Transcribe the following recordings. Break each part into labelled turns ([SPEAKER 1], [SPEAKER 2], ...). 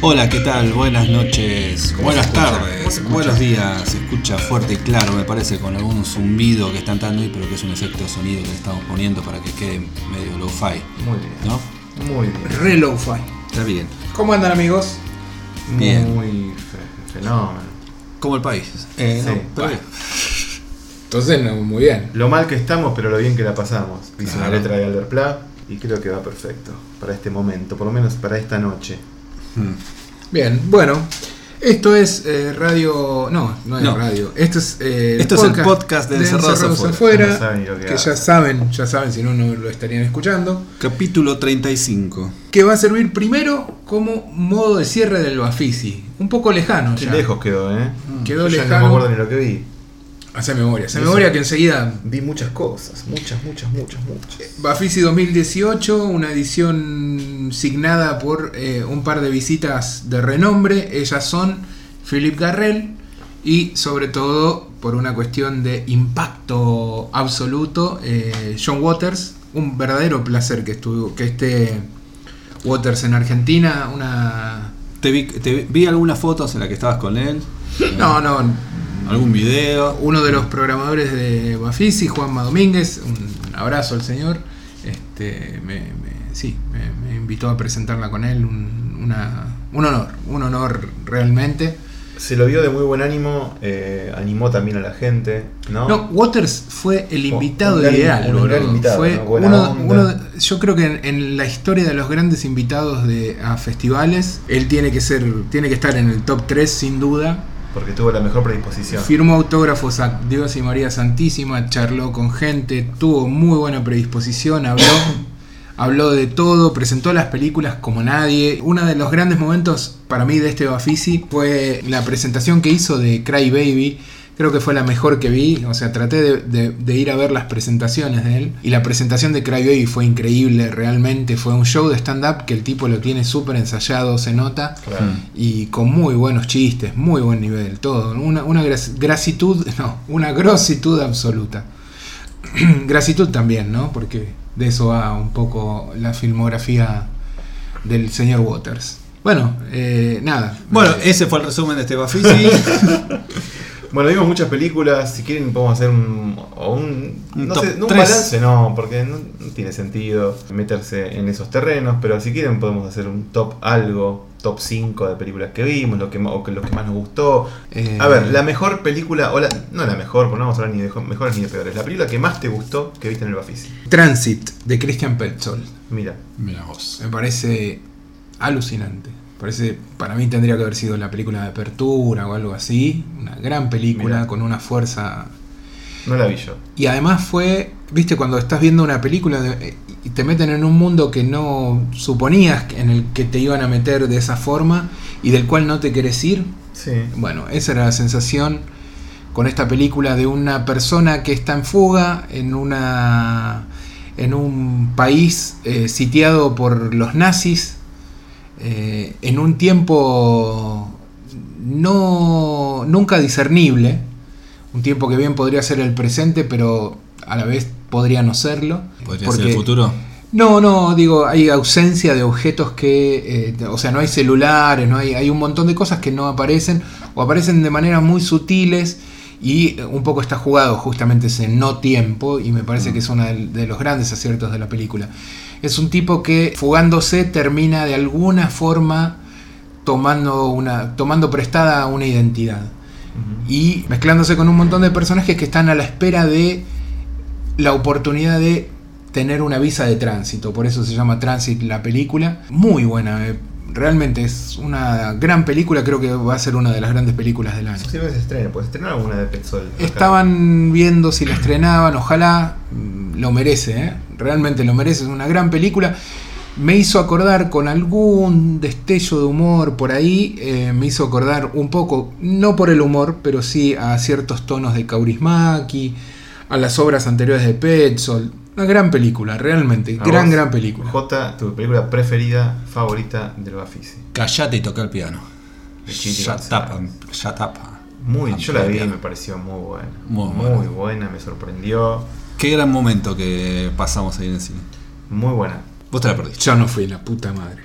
[SPEAKER 1] Hola, ¿qué tal? Buenas noches, buenas tardes, buenos días. Se escucha fuerte y claro, me parece, con algún zumbido que están dando ahí, pero que es un efecto de sonido que le estamos poniendo para que quede medio low-fi,
[SPEAKER 2] Muy bien.
[SPEAKER 1] ¿no?
[SPEAKER 2] Muy bien.
[SPEAKER 3] Re lo-fi.
[SPEAKER 1] Está bien.
[SPEAKER 3] ¿Cómo andan amigos?
[SPEAKER 1] Bien.
[SPEAKER 2] Muy fe- fenómeno.
[SPEAKER 1] Como el país. Eh, no,
[SPEAKER 2] Sí.
[SPEAKER 1] pero-.
[SPEAKER 3] Entonces, no, muy bien.
[SPEAKER 2] Lo mal que estamos, pero lo bien que la pasamos. Hice una letra de Alder Pla y creo que va perfecto para este momento, por lo menos para esta noche.
[SPEAKER 1] Hmm.
[SPEAKER 3] Bien, bueno. Esto es eh, radio. No, no es
[SPEAKER 1] No.
[SPEAKER 3] radio. Esto es. eh,
[SPEAKER 1] Esto es el podcast de Encerrados
[SPEAKER 3] Afuera,
[SPEAKER 2] no saben que
[SPEAKER 3] ya saben, ya saben, si no, no lo estarían escuchando.
[SPEAKER 1] Capítulo 35.
[SPEAKER 3] Que va a servir primero como modo de cierre del Bafisi. Un poco lejano
[SPEAKER 2] Qué
[SPEAKER 3] ya.
[SPEAKER 2] lejos quedó, ¿eh?
[SPEAKER 3] Quedó
[SPEAKER 2] Yo ya
[SPEAKER 3] lejano.
[SPEAKER 2] no me acuerdo ni lo que vi.
[SPEAKER 3] Hace memoria. Hace memoria que enseguida
[SPEAKER 2] Vi muchas cosas, muchas, muchas, muchas, muchas.
[SPEAKER 3] Bafisi 2018, una edición signada por eh, un par de visitas de renombre. Ellas son Philip Garrel y sobre todo por una cuestión de impacto absoluto, eh, John Waters. Un verdadero placer que, estuvo, que esté Waters en Argentina. Una...
[SPEAKER 1] Te vi, te vi- vi algunas fotos en las que estabas con él.
[SPEAKER 3] No, no,
[SPEAKER 1] Algún video.
[SPEAKER 3] uno de los programadores de Bafisi, Juanma Domínguez, un abrazo al señor, este, me, me- sí, me, me invitó a presentarla con él, un, una- un honor, un honor realmente.
[SPEAKER 2] Se lo vio de muy buen ánimo, eh, animó también a la gente, ¿no?
[SPEAKER 3] No, Waters fue el
[SPEAKER 2] Oh,
[SPEAKER 3] invitado ideal,
[SPEAKER 2] un invitado,
[SPEAKER 3] fue uno, uno de- yo creo que en, en la historia de los grandes invitados de, a festivales, él tiene que ser, tiene que estar en el top 3 sin duda.
[SPEAKER 2] Porque tuvo la mejor predisposición.
[SPEAKER 3] Firmó autógrafos a Dios y María Santísima, charló con gente, tuvo muy buena predisposición, habló, habló de todo, presentó las películas como nadie. Uno de los grandes momentos para mí de este Bafisi fue la presentación que hizo de Cry Baby. Creo que fue la mejor que vi, o sea, traté de, de- de ir a ver las presentaciones de él. Y la presentación de Cry Baby fue increíble, realmente. Fue un show de stand-up que el tipo lo tiene súper ensayado, se nota
[SPEAKER 2] Claro.
[SPEAKER 3] y con muy buenos chistes, muy buen nivel, todo. Una, una gras- grasitud, no, una grositud absoluta. grasitud también, ¿no? Porque de eso va un poco la filmografía del señor Waters. Bueno, eh, nada.
[SPEAKER 1] Bueno,
[SPEAKER 3] Eh,
[SPEAKER 1] ese fue el resumen de este Bafisi.
[SPEAKER 2] Bueno, vimos muchas películas. Si quieren, podemos hacer un. o un
[SPEAKER 1] Un
[SPEAKER 2] no
[SPEAKER 1] top
[SPEAKER 2] sé, no un
[SPEAKER 1] tres.
[SPEAKER 2] balance, no, porque no, no tiene sentido meterse en esos terrenos. Pero si quieren, podemos hacer un top algo, top 5 de películas que vimos, lo que, o que, lo que más nos gustó.
[SPEAKER 3] eh,
[SPEAKER 2] A ver, la mejor película, o la, no la mejor, porque no vamos a hablar ni de jo- mejores ni de peores. La película que más te gustó que viste en el Bafisi.
[SPEAKER 3] Transit de Christian Petzold.
[SPEAKER 2] Mira,
[SPEAKER 1] Mira vos.
[SPEAKER 3] Me parece alucinante. Parece, para mí tendría que haber sido la película de apertura o algo así. Una gran película
[SPEAKER 2] Mirá.
[SPEAKER 3] con una fuerza
[SPEAKER 2] no la vi yo.
[SPEAKER 3] Y además fue, viste, cuando estás viendo una película de- y te meten en un mundo que no suponías en el que te iban a meter de esa forma y del cual no te querés ir.
[SPEAKER 2] Sí.
[SPEAKER 3] Bueno, esa era la sensación con esta película de una persona que está en fuga en una en un país eh, sitiado por los nazis eh, en un tiempo no nunca discernible un tiempo que bien podría ser el presente pero a la vez podría no serlo
[SPEAKER 1] ¿Podría ser
[SPEAKER 3] porque-
[SPEAKER 1] el futuro?
[SPEAKER 3] no, no, digo, hay ausencia de objetos que, eh, o sea, no hay celulares, no hay, hay un montón de cosas que no aparecen o aparecen de maneras muy sutiles y un poco está jugado justamente ese no tiempo y me parece que es uno de los grandes aciertos de la película. Es un tipo que fugándose termina de alguna forma tomando, una, tomando prestada una identidad y mezclándose con un montón de personajes que están a la espera de la oportunidad de tener una visa de tránsito. Por eso se llama Transit la película. Muy buena, eh, realmente es una gran película. Creo que va a ser una de las grandes películas del año.
[SPEAKER 2] Si no se estrena, pues estrenar alguna de Petzol.
[SPEAKER 3] Estaban viendo si la estrenaban, ojalá mm, lo merece, ¿eh? realmente lo merece, es una gran película. Me hizo acordar con algún destello de humor por ahí, eh, me hizo acordar un poco, no por el humor, pero sí a ciertos tonos de Kaurismäki, a las obras anteriores de Petzold. Una gran película, realmente,
[SPEAKER 2] A
[SPEAKER 3] gran,
[SPEAKER 2] vos,
[SPEAKER 3] gran película.
[SPEAKER 2] J, tu película preferida, favorita del Bafisi.
[SPEAKER 1] Callate y toca el piano.
[SPEAKER 2] González.
[SPEAKER 1] up, shut up.
[SPEAKER 2] Muy, yo la vi me pareció muy buena.
[SPEAKER 1] Muy
[SPEAKER 2] Muy,
[SPEAKER 1] buena.
[SPEAKER 2] buena, me sorprendió.
[SPEAKER 1] Qué gran momento que pasamos ahí en el cine.
[SPEAKER 2] Muy buena.
[SPEAKER 1] Vos te la perdiste.
[SPEAKER 3] Yo no fui la puta madre.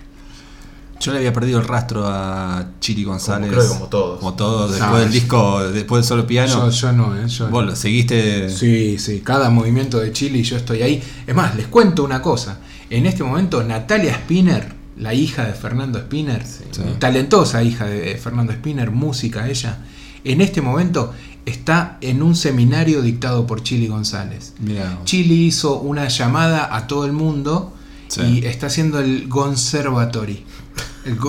[SPEAKER 1] Yo le había perdido el rastro a Chiri González.
[SPEAKER 2] creo que como todos.
[SPEAKER 1] Como todos, después
[SPEAKER 3] No,
[SPEAKER 1] del disco, después del solo piano.
[SPEAKER 3] Yo, yo no, ¿eh? Yo
[SPEAKER 1] Vos lo seguiste.
[SPEAKER 3] Sí, sí, cada movimiento de Chile y yo estoy ahí. Es más, les cuento una cosa. En este momento, Natalia Spinner, la hija de Fernando Spinner,
[SPEAKER 1] Sí.
[SPEAKER 3] talentosa hija de Fernando Spinner, música ella, en este momento está en un seminario dictado por Chili González.
[SPEAKER 1] Mirá.
[SPEAKER 3] Chili hizo una llamada a todo el mundo
[SPEAKER 1] Sí.
[SPEAKER 3] y está haciendo el Conservatory,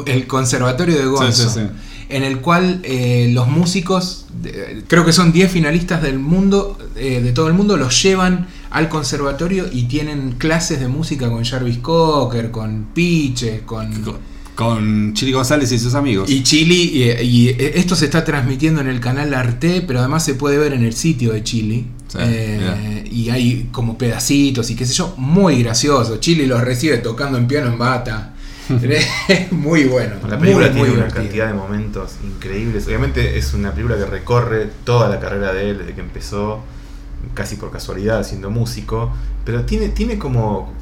[SPEAKER 3] el, conservatorio de Gonzo,
[SPEAKER 1] Sí, sí, sí.
[SPEAKER 3] en el cual eh, los músicos, creo que son 10 finalistas del mundo, eh, de todo el mundo, los llevan al conservatorio y tienen clases de música con Jarvis Cocker, con Piche, con...
[SPEAKER 1] Con, con Chiri González y sus amigos.
[SPEAKER 3] Y Chili, y, y esto se está transmitiendo en el canal Arte, pero además se puede ver en el sitio de Chili.
[SPEAKER 1] Sí,
[SPEAKER 3] Eh, y hay como pedacitos y qué sé yo, muy gracioso. Chili los recibe tocando en piano en bata. Es muy bueno.
[SPEAKER 2] La película
[SPEAKER 3] muy,
[SPEAKER 2] tiene
[SPEAKER 3] muy
[SPEAKER 2] una
[SPEAKER 3] divertido.
[SPEAKER 2] cantidad de momentos increíbles. Obviamente es una película que recorre toda la carrera de él desde que empezó, casi por casualidad, siendo músico. Pero tiene, tiene como,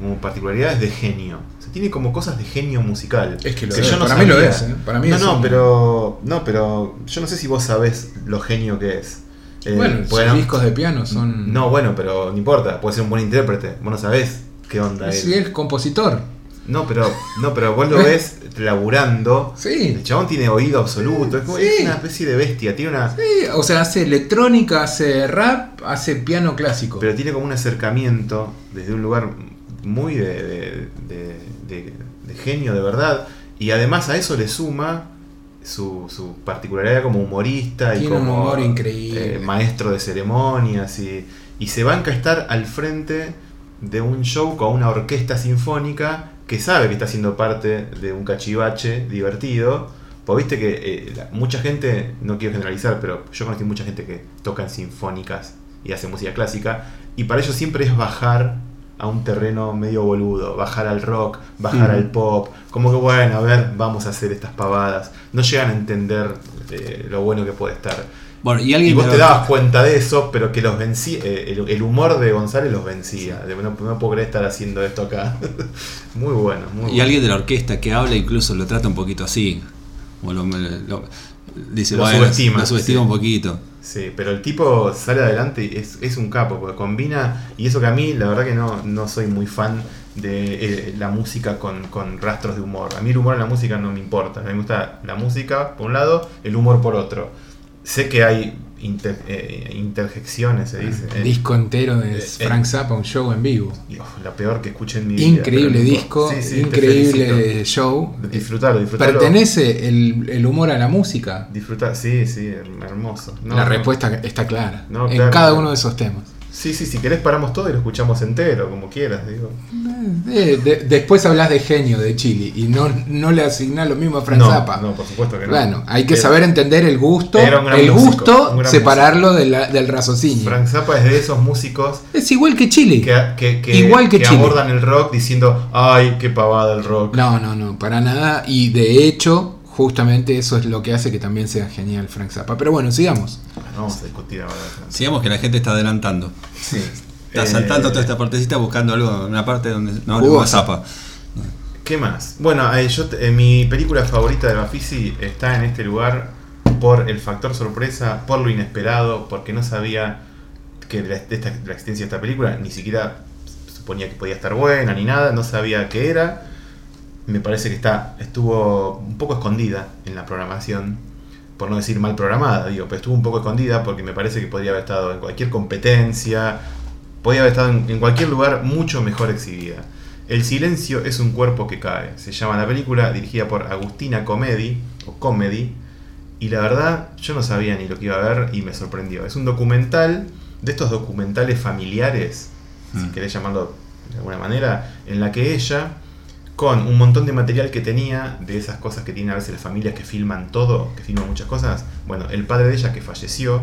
[SPEAKER 2] como particularidades de genio. O sea, tiene como cosas de genio musical.
[SPEAKER 3] Es que lo
[SPEAKER 2] que
[SPEAKER 3] es,
[SPEAKER 2] yo no
[SPEAKER 3] para mí lo es, ¿eh? Para mí
[SPEAKER 2] no,
[SPEAKER 3] es
[SPEAKER 2] no,
[SPEAKER 3] un-
[SPEAKER 2] pero, no, pero yo no sé si vos sabés lo genio que es. Eh,
[SPEAKER 3] Bueno, sus
[SPEAKER 2] bueno,
[SPEAKER 3] discos de piano son.
[SPEAKER 2] No, bueno, pero no importa, puede ser un buen intérprete. Vos no sabés qué onda
[SPEAKER 3] Sí,
[SPEAKER 2] él.
[SPEAKER 3] es compositor.
[SPEAKER 2] No, pero, no, pero vos lo ves laburando.
[SPEAKER 3] Sí.
[SPEAKER 2] El chabón tiene oído absoluto, es, como,
[SPEAKER 3] Sí.
[SPEAKER 2] es una especie de bestia, tiene una,
[SPEAKER 3] Sí, o sea, hace electrónica, hace rap, hace piano clásico.
[SPEAKER 2] pero tiene como un acercamiento desde un lugar muy de, de- de- de- de genio de verdad, y además a eso le suma su, su particularidad como humorista y
[SPEAKER 3] un
[SPEAKER 2] como
[SPEAKER 3] humor increíble.
[SPEAKER 2] eh, maestro de ceremonias, y, y se banca a estar al frente de un show con una orquesta sinfónica que sabe que está siendo parte de un cachivache divertido. Pues viste que eh, la- mucha gente, no quiero generalizar, pero yo conocí mucha gente que toca en sinfónicas y hace música clásica, y para ellos siempre es bajar a un terreno medio boludo, bajar al rock, bajar al pop, como que bueno, a ver, vamos a hacer estas pavadas. No llegan a entender eh, lo bueno que puede estar.
[SPEAKER 1] Bueno, y
[SPEAKER 2] vos te dabas cuenta de eso, pero que los vencía, eh, el, el humor de González los vencía. No, no puedo creer estar haciendo esto acá. muy bueno, muy
[SPEAKER 1] Y
[SPEAKER 2] bueno.
[SPEAKER 1] alguien de la orquesta que habla incluso lo trata un poquito así. O lo, lo- dice,
[SPEAKER 2] Lo
[SPEAKER 1] bueno,
[SPEAKER 2] subestima,
[SPEAKER 1] lo subestima
[SPEAKER 2] sí.
[SPEAKER 1] un poquito.
[SPEAKER 2] Sí, pero el tipo sale adelante y es, es un capo, porque combina, y eso que a mí la verdad que no, no soy muy fan de eh, la música con, con rastros de humor. A mí el humor en la música no me importa, a mí me gusta la música por un lado, el humor por otro. Sé que hay inter- eh, interjecciones, se dice.
[SPEAKER 3] El disco entero de Frank Zappa, un show en vivo.
[SPEAKER 2] la peor que escuché en mi vida.
[SPEAKER 3] Increíble disco.
[SPEAKER 2] Sí, sí,
[SPEAKER 3] increíble show.
[SPEAKER 2] Disfrutarlo, disfrutarlo.
[SPEAKER 3] ¿Pertenece el, el humor a la música?
[SPEAKER 2] Disfrutar, sí, sí, hermoso. No,
[SPEAKER 3] la
[SPEAKER 2] no.
[SPEAKER 3] respuesta está clara.
[SPEAKER 2] No,
[SPEAKER 3] en
[SPEAKER 2] claro.
[SPEAKER 3] cada uno de esos temas.
[SPEAKER 2] Sí, sí, si querés paramos todo y lo escuchamos entero, como quieras, digo.
[SPEAKER 3] Eh, de- después hablas de genio de Chile y no, no le asignás lo mismo a Frank
[SPEAKER 2] no,
[SPEAKER 3] Zappa.
[SPEAKER 2] no, por supuesto que no.
[SPEAKER 3] Bueno, hay que saber entender el gusto, el
[SPEAKER 2] músico,
[SPEAKER 3] gusto, separarlo de la- del raciocinio.
[SPEAKER 2] Frank Zappa es de esos músicos
[SPEAKER 3] Es igual que Chile.
[SPEAKER 2] que, que, que-
[SPEAKER 3] Igual que Chile.
[SPEAKER 2] abordan el rock diciendo, ay, qué pavada el rock.
[SPEAKER 3] No, no, no, para nada. Y de hecho, justamente eso es lo que hace que también sea genial Frank Zappa. Pero bueno, sigamos.
[SPEAKER 2] No vamos a discutir ahora.
[SPEAKER 1] Sigamos que la gente está adelantando.
[SPEAKER 2] Sí.
[SPEAKER 1] Está
[SPEAKER 2] Eh,
[SPEAKER 1] saltando toda esta partecita buscando algo, una parte donde no no zapa.
[SPEAKER 2] ¿Qué más? Bueno, eh, yo eh, mi película favorita de Bafisi está en este lugar por el factor sorpresa, por lo inesperado, porque no sabía que de la, de esta- de la existencia de esta película, ni siquiera suponía que podía estar buena ni nada, no sabía qué era. Me parece que está estuvo un poco escondida en la programación, por no decir mal programada, digo, pero estuvo un poco escondida porque me parece que podría haber estado en cualquier competencia, podía haber estado en, en cualquier lugar mucho mejor exhibida. El silencio es un cuerpo que cae. Se llama la película, dirigida por Agustina Comedy, o Comedy. Y la verdad, yo no sabía ni lo que iba a ver y me sorprendió. Es un documental, de estos documentales familiares, si
[SPEAKER 1] Mm.
[SPEAKER 2] querés llamarlo de alguna manera, en la que ella, con un montón de material que tenía, de esas cosas que tienen a veces las familias que filman todo, que filman muchas cosas, bueno, el padre de ella que falleció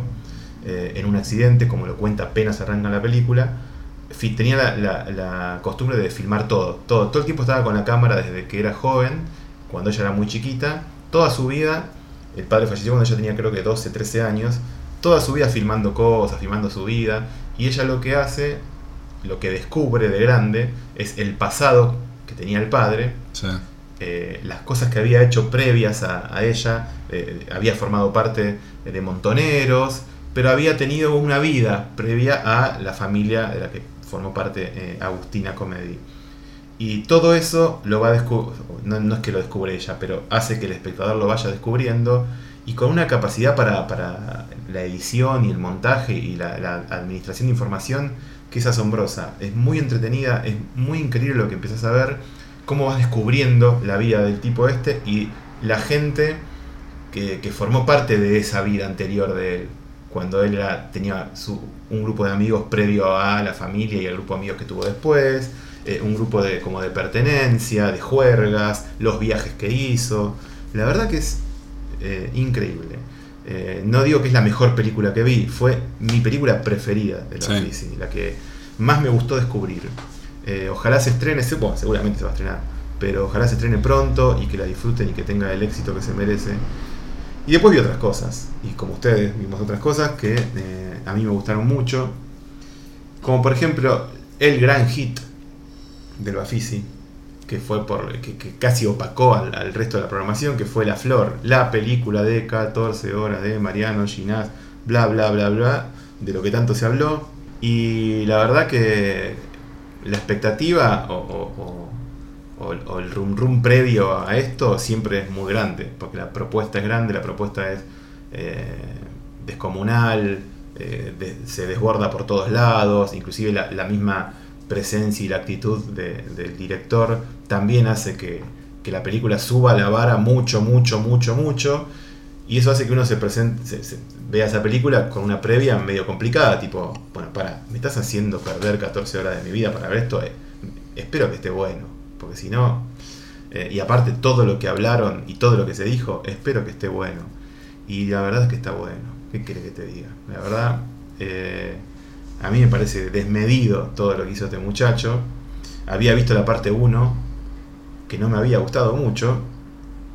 [SPEAKER 2] eh, en un accidente, como lo cuenta apenas arranca la película, tenía la, la- la costumbre de filmar todo, todo. Todo el tiempo estaba con la cámara desde que era joven, cuando ella era muy chiquita, toda su vida el padre falleció cuando ella tenía creo que 12, 13 años, toda su vida filmando cosas, filmando su vida, y ella lo que hace, lo que descubre de grande, es el pasado que tenía el padre,
[SPEAKER 1] Sí.
[SPEAKER 2] eh, las cosas que había hecho previas a, a ella, eh, había formado parte de montoneros, pero había tenido una vida previa a la familia de la que formó parte eh, Agustina Comedy. Y todo eso lo va a no, no es que lo descubre ella, pero hace que el espectador lo vaya descubriendo y con una capacidad para, para la edición y el montaje y la, la administración de información que es asombrosa. Es muy entretenida, es muy increíble lo que empiezas a ver, cómo vas descubriendo la vida del tipo este y la gente que, formó parte de esa vida anterior de él. Cuando él tenía su, un grupo de amigos previo a la familia y el grupo de amigos que tuvo después, eh, un grupo de, como de pertenencia, de juergas, los viajes que hizo. La verdad que es eh, increíble. Eh, no digo que es la mejor película que vi, fue mi película preferida de la
[SPEAKER 1] Sí.
[SPEAKER 2] La que más me gustó descubrir. Eh, ojalá se estrene, bueno, seguramente se va a estrenar, pero ojalá se estrene pronto y que la disfruten y que tenga el éxito que se merece. Y después vi otras cosas, y como ustedes vimos otras cosas que eh, a mí me gustaron mucho, como por ejemplo el gran hit del Bafisi, que fue por que, casi opacó al, al resto de la programación, que fue La Flor, la película de 14 horas de Mariano Ginás, bla bla bla bla, de lo que tanto se habló. Y la verdad que la expectativa o, o- el rum rum previo a esto siempre es muy grande, porque la propuesta es grande, la propuesta es eh, descomunal, eh, se desborda por todos lados, inclusive la misma presencia y la actitud de- del director también hace que, que la película suba la vara mucho, mucho, mucho, mucho. Y eso hace que uno se, presente, se- vea esa película con una previa medio complicada, tipo, bueno, para, me estás haciendo perder 14 horas de mi vida para ver esto, eh, espero que esté bueno, porque si no, eh, y aparte todo lo que hablaron y todo lo que se dijo, espero que esté bueno. Y la verdad es que está bueno, ¿qué quiere que te diga? La verdad, eh, a mí me parece desmedido todo lo que hizo este muchacho. Había visto la parte 1, que no me había gustado mucho,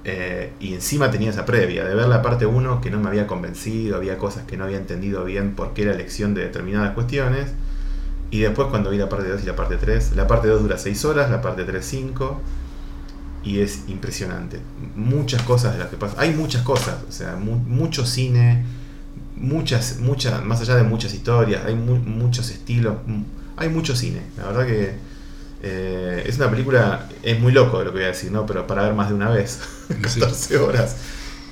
[SPEAKER 2] eh, y encima tenía esa previa de ver la parte 1 que no me había convencido, había cosas que no había entendido bien por qué la elección de determinadas cuestiones. Y después cuando vi la parte 2 y la parte 3, la parte 2 dura 6 horas, la parte 3 5. Y es impresionante. Muchas cosas de las que pasan. Hay muchas cosas, o sea, mu- mucho cine, muchas, muchas, más allá de muchas historias, hay mu- muchos estilos, hay mucho cine. La verdad que eh, es una película, es muy loco lo que voy a decir, ¿no? Pero para ver más de una vez,
[SPEAKER 1] Sí.
[SPEAKER 2] 14 horas.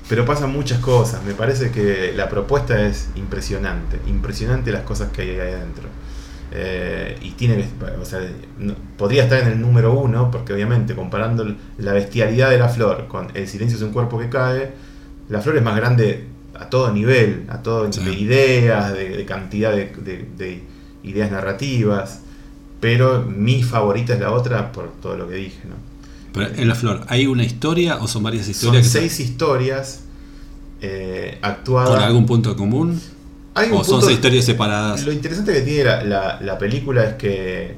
[SPEAKER 2] Pero pasan muchas cosas, me parece que la propuesta es impresionante, impresionante las cosas que hay ahí adentro. Eh, y tiene que, o sea, no- podría estar en el número uno, porque obviamente comparando la bestialidad de la flor con el silencio es un cuerpo que cae, la flor es más grande a todo nivel, a todo
[SPEAKER 1] Sí.
[SPEAKER 2] de ideas, de, de cantidad de, de- de ideas narrativas, pero mi favorita es la otra por todo lo que dije, ¿no?
[SPEAKER 1] Pero en la flor, ¿hay una historia o son varias
[SPEAKER 2] Son
[SPEAKER 1] historias que
[SPEAKER 2] seis historias eh, actuadas.
[SPEAKER 1] con algún punto común?
[SPEAKER 2] Hay
[SPEAKER 1] ¿O son seis historias separadas?
[SPEAKER 2] Lo interesante que tiene la, la- la película es que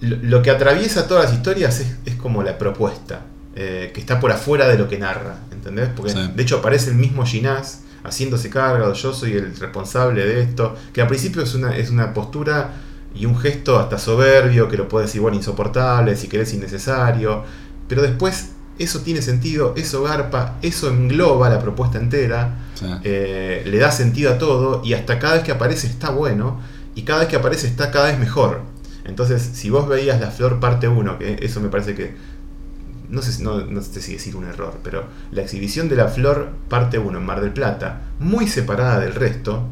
[SPEAKER 2] lo, lo que atraviesa todas las historias es, es como la propuesta, eh, que está por afuera de lo que narra, ¿entendés? Porque
[SPEAKER 1] Sí.
[SPEAKER 2] de hecho aparece el mismo Ginás haciéndose cargo, yo soy el responsable de esto, que al principio es una, es una postura y un gesto hasta soberbio, que lo puedes decir, bueno, insoportable, si querés innecesario, pero después eso tiene sentido, eso garpa, eso engloba la propuesta entera,
[SPEAKER 1] Sí.
[SPEAKER 2] eh, le da sentido a todo y hasta cada vez que aparece está bueno y cada vez que aparece está cada vez mejor. Entonces, si vos veías La Flor parte 1, que eso me parece que, no sé, no, no sé si decir un error, pero la exhibición de La Flor parte 1 en Mar del Plata, muy separada del resto,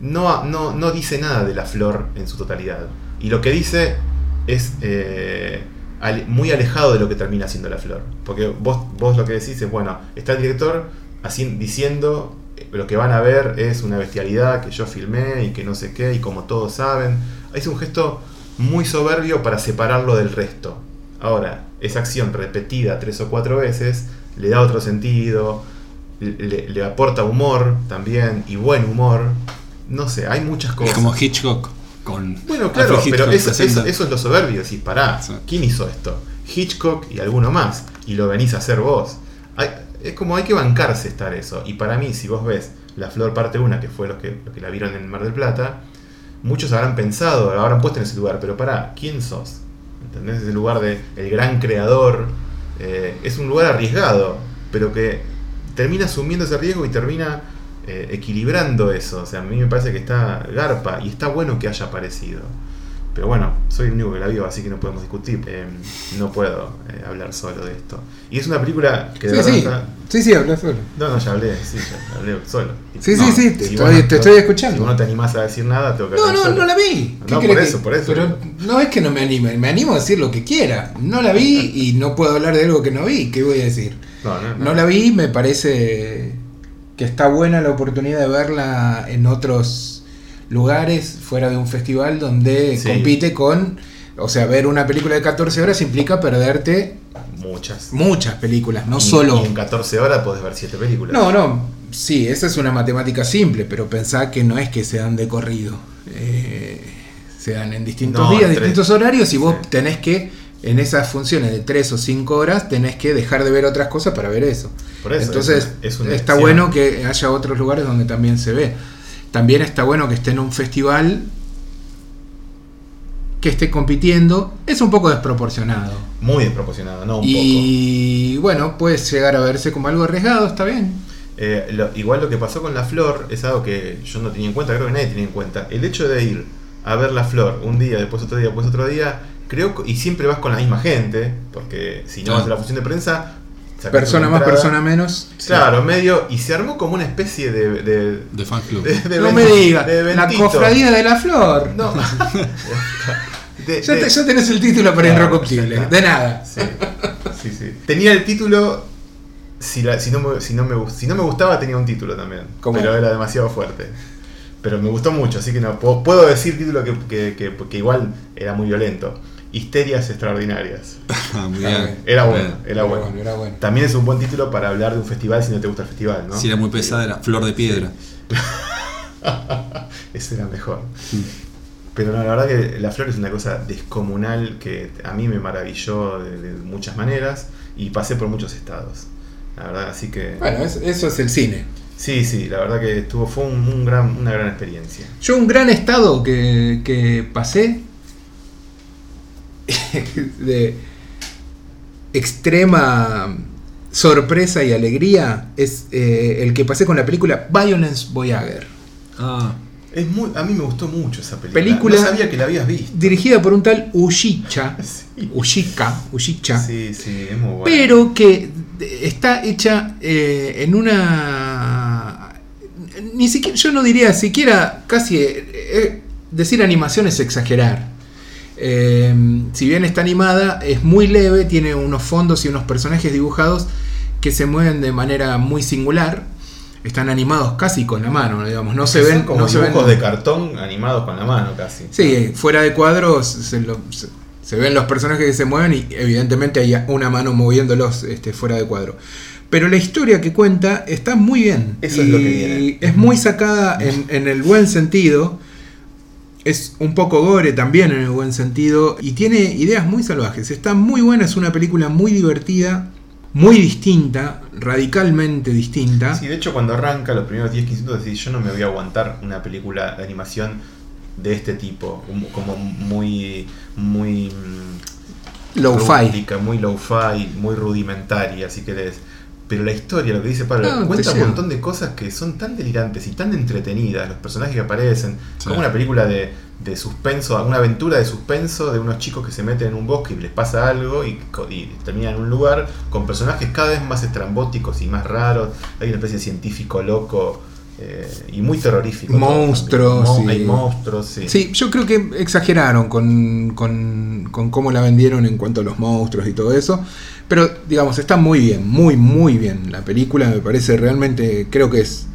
[SPEAKER 2] no, no, no dice nada de La Flor en su totalidad. Y lo que dice es eh, muy alejado de lo que termina siendo La Flor. Porque vos, vos lo que decís es, bueno, está el director así, diciendo eh, lo que van a ver es una bestialidad que yo filmé y que no sé qué, y como todos saben. Es un gesto muy soberbio para separarlo del resto. Ahora, esa acción repetida tres o cuatro veces le da otro sentido, le, le aporta humor también, y buen humor. No sé, hay muchas
[SPEAKER 1] Es
[SPEAKER 2] cosas.
[SPEAKER 1] como Hitchcock con.
[SPEAKER 2] Bueno, claro, pero eso, eso- eso es lo soberbio, decís, pará,
[SPEAKER 1] Sí.
[SPEAKER 2] ¿quién hizo esto? Hitchcock y alguno más, y lo venís a hacer vos. Hay, es como hay que bancarse estar eso. Y para mí, si vos ves La Flor parte 1, que fue los que, los que la vieron en Mar del Plata, muchos habrán pensado, habrán puesto en ese lugar, pero para, ¿quién sos? ¿Entendés? Ese lugar de el gran creador. eh, es un lugar arriesgado, pero que termina asumiendo ese riesgo y termina eh, equilibrando eso. O sea, a mí me parece que está garpa y está bueno que haya aparecido. Pero bueno, soy el único que la vio, así que no podemos discutir. Eh, no puedo eh, hablar solo de esto. Y es una película que de
[SPEAKER 3] Sí,
[SPEAKER 2] verdad
[SPEAKER 3] sí,
[SPEAKER 2] está-
[SPEAKER 3] sí, sí, habla solo.
[SPEAKER 2] No, no, ya hablé, sí, ya hablé solo.
[SPEAKER 3] Sí,
[SPEAKER 2] No,
[SPEAKER 3] sí, sí, te
[SPEAKER 2] si
[SPEAKER 3] estoy- te estoy escuchando.
[SPEAKER 2] Si vos no te animás a decir nada, tengo que
[SPEAKER 3] No,
[SPEAKER 2] hablar
[SPEAKER 3] no,
[SPEAKER 2] solo.
[SPEAKER 3] no la vi. ¿Qué
[SPEAKER 2] No, por
[SPEAKER 3] que-
[SPEAKER 2] eso, por eso.
[SPEAKER 3] Pero no es que no me anime, me animo a decir lo que quiera. No la vi y no puedo hablar de algo que no vi. ¿Qué voy a decir?
[SPEAKER 2] No, no, no.
[SPEAKER 3] No la vi, me parece que está buena la oportunidad de verla en otros lugares fuera de un festival donde
[SPEAKER 2] Sí.
[SPEAKER 3] compite con, o sea, ver una película de 14 horas implica perderte
[SPEAKER 2] Muchas.
[SPEAKER 3] muchas películas, no
[SPEAKER 2] Y-
[SPEAKER 3] solo...
[SPEAKER 2] Y en 14 horas podés ver 7 películas.
[SPEAKER 3] No, no, sí, esa es una matemática simple, pero pensá que no es que se dan de corrido. Eh, se dan en distintos
[SPEAKER 2] No,
[SPEAKER 3] días,
[SPEAKER 2] tres.
[SPEAKER 3] distintos horarios y vos
[SPEAKER 2] Sí.
[SPEAKER 3] tenés que, en esas funciones de 3 o 5 horas, tenés que dejar de ver otras cosas para ver eso.
[SPEAKER 2] Por eso,
[SPEAKER 3] Entonces,
[SPEAKER 2] es una- es una
[SPEAKER 3] está bueno que haya otros lugares donde también se ve. También está bueno que esté en un festival que esté compitiendo. Es un poco desproporcionado.
[SPEAKER 2] Muy desproporcionado, no un
[SPEAKER 3] y bueno, puede llegar a verse como algo arriesgado, está bien.
[SPEAKER 2] Eh, lo- igual lo que pasó con la flor es algo que yo no tenía en cuenta, creo que nadie tenía en cuenta. El hecho de ir a ver la flor un día, después otro día, después otro día, creo que- y siempre vas con la misma gente, porque si no vas a la función de prensa,
[SPEAKER 3] Persona más, persona menos.
[SPEAKER 2] Claro, medio, y se armó como una especie de. de,
[SPEAKER 1] De fan club.
[SPEAKER 2] de- de
[SPEAKER 3] no
[SPEAKER 2] ven-
[SPEAKER 3] me digas, la cofradía de la flor.
[SPEAKER 2] No. De-
[SPEAKER 3] Ya,
[SPEAKER 2] de-
[SPEAKER 3] te- ya tenés el título para
[SPEAKER 2] Claro.
[SPEAKER 3] De nada.
[SPEAKER 2] Sí, sí, sí. Tenía el título. Si, la- si, no me, si, no me, gust- si no me gustaba, tenía un título también.
[SPEAKER 3] ¿Cómo?
[SPEAKER 2] Pero era demasiado fuerte. Pero me gustó mucho, así que no puedo, puedo decir título que, que, que- que igual era muy violento. Histerias extraordinarias.
[SPEAKER 1] Ah, muy bien.
[SPEAKER 2] Era bueno,
[SPEAKER 1] bien.
[SPEAKER 2] era bueno.
[SPEAKER 3] era bueno.
[SPEAKER 2] También es un buen título para hablar de un festival si no te gusta el festival, ¿no?
[SPEAKER 1] Si era muy pesada, era Flor de Piedra.
[SPEAKER 2] Ese era mejor. Pero no, la verdad que La Flor es una cosa descomunal que a mí me maravilló de, de muchas maneras y pasé por muchos estados. La verdad, así que...
[SPEAKER 3] Bueno, es- eso es el cine.
[SPEAKER 2] Sí, sí, la verdad que estuvo, fue un, un gran, una gran experiencia.
[SPEAKER 3] Yo un gran estado que, que pasé de extrema sorpresa y alegría es eh, el que pasé con la película Violence Voyager.
[SPEAKER 1] Ah,
[SPEAKER 2] Es muy, a mí me gustó mucho esa película.
[SPEAKER 3] Película-
[SPEAKER 2] No sabía que la habías visto.
[SPEAKER 3] Dirigida por un tal Ushicha.
[SPEAKER 2] Sí,
[SPEAKER 3] Ushika, Ushicha.
[SPEAKER 2] sí, sí, es muy bueno.
[SPEAKER 3] pero que está hecha eh, en una ni siquiera yo no diría siquiera casi eh, eh, decir animación es exagerar Eh, si bien está animada es muy leve tiene unos fondos y unos personajes dibujados que se mueven de manera muy singular están animados casi con la mano digamos no se ven
[SPEAKER 2] como
[SPEAKER 3] no se ven
[SPEAKER 2] dibujos de cartón animados con la mano casi.
[SPEAKER 3] Sí, fuera de cuadros se, lo- se- se ven los personajes que se mueven y evidentemente hay una mano moviéndolos este, fuera de cuadro. Pero la historia que cuenta está muy bien.
[SPEAKER 2] Eso es lo que viene.
[SPEAKER 3] Es muy sacada en, en el buen sentido. Es un poco gore también en el buen sentido. Y tiene ideas muy salvajes. Está muy buena, es una película muy divertida, muy distinta, radicalmente distinta.
[SPEAKER 2] Sí, de hecho cuando arranca los primeros 10-15 minutos decís, yo no me voy a aguantar una película de animación de este tipo, como- muy muy mm,
[SPEAKER 3] Low-fi.
[SPEAKER 2] muy low-fi, muy rudimentaria, si querés. Pero la historia, lo que dice Pablo,
[SPEAKER 3] No, te
[SPEAKER 2] cuenta un montón de cosas que son tan delirantes y tan entretenidas, los personajes que aparecen,
[SPEAKER 1] Sí.
[SPEAKER 2] como una película de, de suspenso, una aventura de suspenso de unos chicos que se meten en un bosque y les pasa algo y, co- y terminan en un lugar con personajes cada vez más estrambóticos y más raros. Hay una especie de científico loco eh, y muy terrorífico.
[SPEAKER 3] Monstruos y-
[SPEAKER 2] Hay monstruos, sí.
[SPEAKER 3] Sí, yo creo que exageraron con, con, con cómo la vendieron en cuanto a los monstruos y todo eso. Pero, digamos, está muy bien, muy, muy bien. La película me parece realmente, creo que es...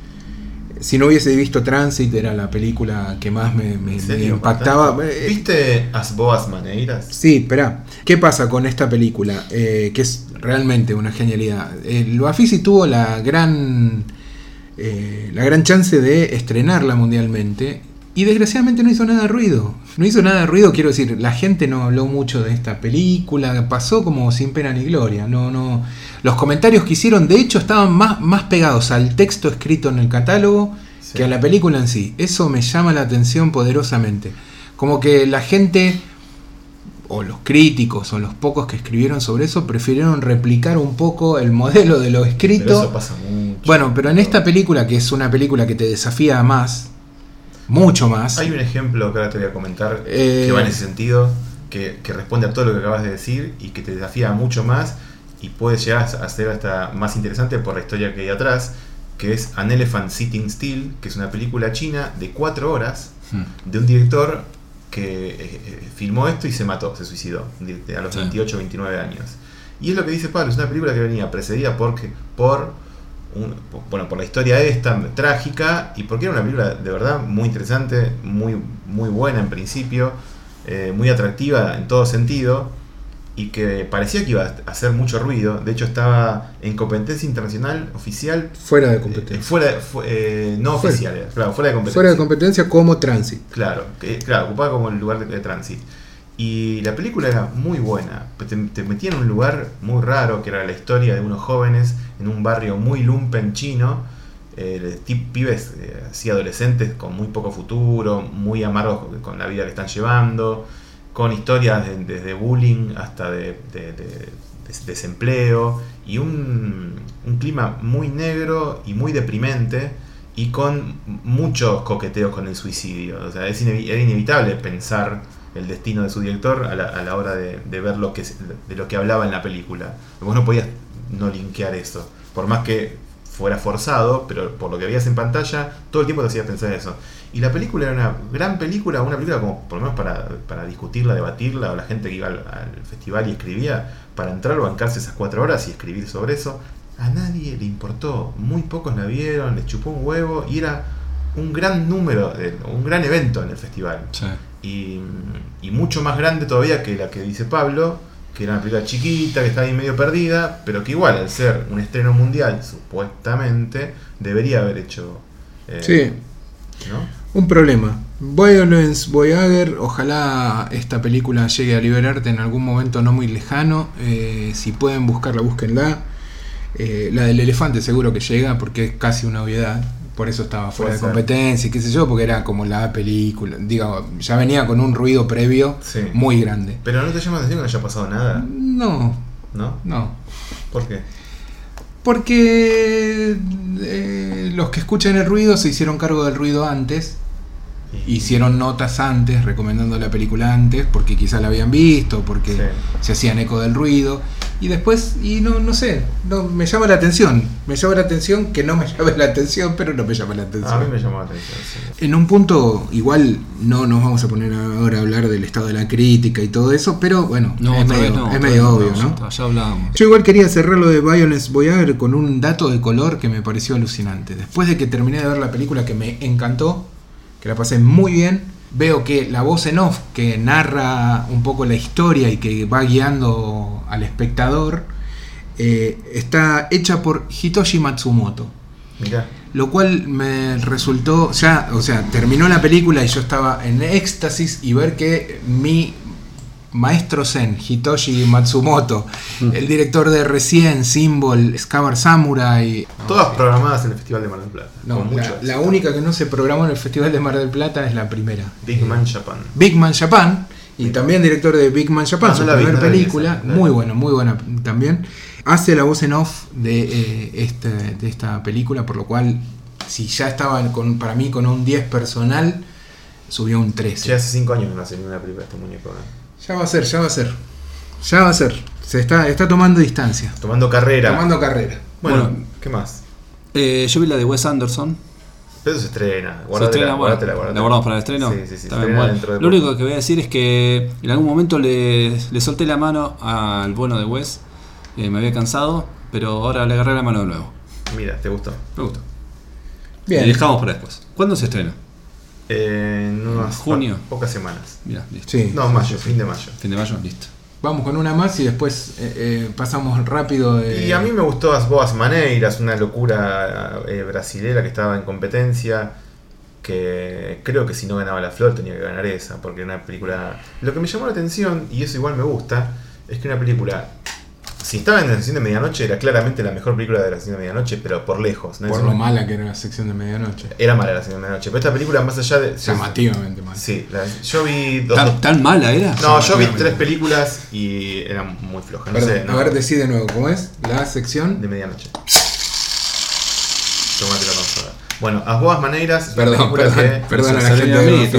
[SPEAKER 3] Si no hubiese visto Transit, era la película que más me, impactaba. Eh,
[SPEAKER 2] ¿Viste As Boas Maneiras?
[SPEAKER 3] Sí, espera. ¿Qué pasa con esta película? Eh, que es realmente una genialidad. El Bafisi tuvo la gran, eh, la gran chance de estrenarla mundialmente Y desgraciadamente no hizo nada de ruido. No hizo nada de ruido, quiero decir, la gente no habló mucho de esta película, pasó como sin pena ni gloria. No, no. Los comentarios que hicieron, de hecho, estaban más, más pegados al texto escrito en el catálogo
[SPEAKER 2] Sí.
[SPEAKER 3] que a la película en sí. Eso me llama la atención poderosamente. Como que la gente, o los críticos, o los pocos que escribieron sobre eso, prefirieron replicar un poco el modelo de lo
[SPEAKER 2] Pero
[SPEAKER 3] escrito.
[SPEAKER 2] eso pasa mucho.
[SPEAKER 3] Bueno, pero en esta película, que es una película que te desafía más, mucho más.
[SPEAKER 2] Hay un ejemplo que ahora te voy a comentar
[SPEAKER 3] Eh,
[SPEAKER 2] que va en ese sentido, que, que responde a todo lo que acabas de decir y que te desafía mucho más y puede llegar a ser hasta más interesante por la historia que hay atrás, que es An Elephant Sitting Still, que es una película china de 4 horas
[SPEAKER 1] Hmm.
[SPEAKER 2] de un director que eh, eh, filmó esto y se mató, se suicidó a los
[SPEAKER 1] Sí.
[SPEAKER 2] 28 29 años. Y es lo que dice Pablo, es una película que venía precedida porque, por, un- bueno, por la historia esta trágica y porque era una película de verdad muy interesante, muy, muy buena en principio, eh, muy atractiva en todo sentido y que parecía que iba a hacer mucho ruido. De hecho estaba en competencia internacional oficial.
[SPEAKER 3] Fuera de
[SPEAKER 2] eh,
[SPEAKER 3] competencia.
[SPEAKER 2] fuera, fu- eh, no
[SPEAKER 3] Fuera.
[SPEAKER 2] oficial, era, claro, fuera de competencia.
[SPEAKER 3] Fuera de competencia como Transit.
[SPEAKER 2] Claro, que, claro, ocupaba como el lugar de, de tránsito. Y la película era muy buena. Te, te metía en un lugar muy raro, que era la historia de unos jóvenes en un barrio muy lumpen chino. eh, pibes eh, así adolescentes con muy poco futuro, muy amargos con la vida que están llevando, con historias de- desde bullying hasta de, de- de- des- desempleo y un, clima muy negro y muy deprimente y con muchos coqueteos con el suicidio. O sea, era inevitable pensar el destino de su director a la, a la hora de, ver lo que, de lo que hablaba en la película. Vos no podías no linkear eso. Por más que fuera forzado, pero por lo que veías en pantalla, todo el tiempo te hacía pensar eso. Y la película era una gran película, una película como por lo menos para, para discutirla, debatirla, o la gente que iba al, al festival y escribía, para entrar o bancarse esas cuatro horas y escribir sobre eso. A nadie le importó, muy pocos la vieron, les chupó un huevo y era un gran número, un gran evento en el festival.
[SPEAKER 1] Sí.
[SPEAKER 2] Y, y mucho más grande todavía que la que dice Pablo, que era una película chiquita, que estaba ahí medio perdida, pero que igual al ser un estreno mundial, supuestamente, debería haber hecho... eh,
[SPEAKER 3] Sí,
[SPEAKER 2] ¿no?
[SPEAKER 3] un problema. Violence Voyager, ojalá esta película llegue a liberarte en algún momento no muy lejano. Eh, si pueden buscarla, búsquenla. Eh, la del elefante seguro que llega porque es casi una obviedad. Por eso estaba fuera de competencia y qué sé yo, porque era como la película. Digo, ya venía con un ruido previo
[SPEAKER 2] Sí.
[SPEAKER 3] muy grande.
[SPEAKER 2] Pero no te llama la atención que no haya pasado nada,
[SPEAKER 3] No,
[SPEAKER 2] ¿no?
[SPEAKER 3] no.
[SPEAKER 2] ¿Por qué?
[SPEAKER 3] Porque eh, los que escuchan el ruido se hicieron cargo del ruido antes. Hicieron notas antes, recomendando la película antes, porque quizá la habían visto, porque
[SPEAKER 2] Sí.
[SPEAKER 3] se hacían eco del ruido. Y después, y no, no sé, no, me llama la atención. Me llama la atención que no me llame la atención, pero no me llama la atención.
[SPEAKER 2] A mí me llamó la atención, sí.
[SPEAKER 3] En un punto, igual no nos vamos a poner ahora a hablar del estado de la crítica y todo eso, pero bueno,
[SPEAKER 1] No,
[SPEAKER 3] es, medio,
[SPEAKER 1] no,
[SPEAKER 3] es medio obvio, ¿no?
[SPEAKER 1] Ya hablábamos.
[SPEAKER 3] Yo igual quería cerrar lo de Violence Voyager con un dato de color que me pareció alucinante. Después de que terminé de ver la película que me encantó, que la pasé muy bien, veo que la voz en off que narra un poco la historia y que va guiando al espectador eh, está hecha por Hitoshi Matsumoto.
[SPEAKER 2] Mirá,
[SPEAKER 3] Lo cual me resultó, ya, o sea, terminó la película y yo estaba en éxtasis y ver que mi maestro Zen, Hitoshi Matsumoto, el director de Recién, Symbol, Scabar Samurai,
[SPEAKER 2] todas programadas en el Festival de Mar del Plata.
[SPEAKER 3] no, la, la única que no se programó en el Festival de Mar del Plata es la primera.
[SPEAKER 2] Big Man Japan.
[SPEAKER 3] Big Man Japan, y también director de Big Man Japan,
[SPEAKER 2] Ah,
[SPEAKER 3] su
[SPEAKER 2] no la vi,
[SPEAKER 3] primera película,
[SPEAKER 2] esa,
[SPEAKER 3] muy buena, muy buena también. Hace la voz en off de, eh, este, de esta película, por lo cual, si ya estaba con, para mí con un 10 personal, subió un 13.
[SPEAKER 2] Ya hace 5 años que no hace ninguna película este muñeco. ¿eh?
[SPEAKER 3] Ya va a ser, ya va a ser. Ya va a ser. Se está, está tomando distancia.
[SPEAKER 2] Tomando carrera.
[SPEAKER 3] Tomando carrera.
[SPEAKER 2] Bueno,
[SPEAKER 1] Bueno.
[SPEAKER 2] ¿qué más?
[SPEAKER 1] Eh, yo vi la de Wes Anderson.
[SPEAKER 2] Pero eso se estrena.
[SPEAKER 1] Se
[SPEAKER 2] Guardatela,
[SPEAKER 1] estrena, bueno,
[SPEAKER 2] guardatela,
[SPEAKER 1] ¿La guardamos para el estreno?
[SPEAKER 2] Sí, sí, sí.
[SPEAKER 1] Está
[SPEAKER 2] se
[SPEAKER 1] bien,
[SPEAKER 2] estrena
[SPEAKER 1] bueno.
[SPEAKER 2] dentro de
[SPEAKER 1] Lo único que voy a decir es que en algún momento le, le solté la mano al bueno de Wes. Eh, me había cansado, pero ahora le agarré la mano de nuevo.
[SPEAKER 2] Mira, ¿te gustó?
[SPEAKER 1] Me gusta.
[SPEAKER 3] Bien.
[SPEAKER 1] Y dejamos para después. ¿Cuándo se estrena?
[SPEAKER 2] Eh, en unas
[SPEAKER 1] Junio.
[SPEAKER 2] po- pocas semanas.
[SPEAKER 1] Mira, listo.
[SPEAKER 3] Sí.
[SPEAKER 2] No, mayo, fin de mayo.
[SPEAKER 1] Fin de mayo, listo.
[SPEAKER 3] Vamos con una más y después eh, eh, pasamos rápido de.
[SPEAKER 2] Y a mí me gustó As Boas Maneiras, una locura eh, brasilera que estaba en competencia, que creo que si no ganaba la flor tenía que ganar esa, porque era una película... Lo que me llamó la atención, y eso igual me gusta, es que una película... Si estaba en la sesión de medianoche, era claramente la mejor película de la sesión de medianoche, pero por lejos. ¿no?
[SPEAKER 3] Por
[SPEAKER 2] Es
[SPEAKER 3] lo mala que era la sección de medianoche.
[SPEAKER 2] Era mala la sesión de medianoche, pero esta película más allá de...
[SPEAKER 3] Llamativamente mal.
[SPEAKER 2] Sí, la- yo vi dos...
[SPEAKER 1] ¿Tan, tan mala era?
[SPEAKER 2] No, yo vi tres películas y eran muy flojas. No
[SPEAKER 3] Perdón,
[SPEAKER 2] sé, no,
[SPEAKER 3] a ver, decí de nuevo, ¿cómo es? La sección.
[SPEAKER 2] de medianoche. Tomate la consola. Bueno, As Boas Maneiras,
[SPEAKER 3] Perdón, perdón,
[SPEAKER 2] que
[SPEAKER 3] perdón a la gente de
[SPEAKER 1] mí,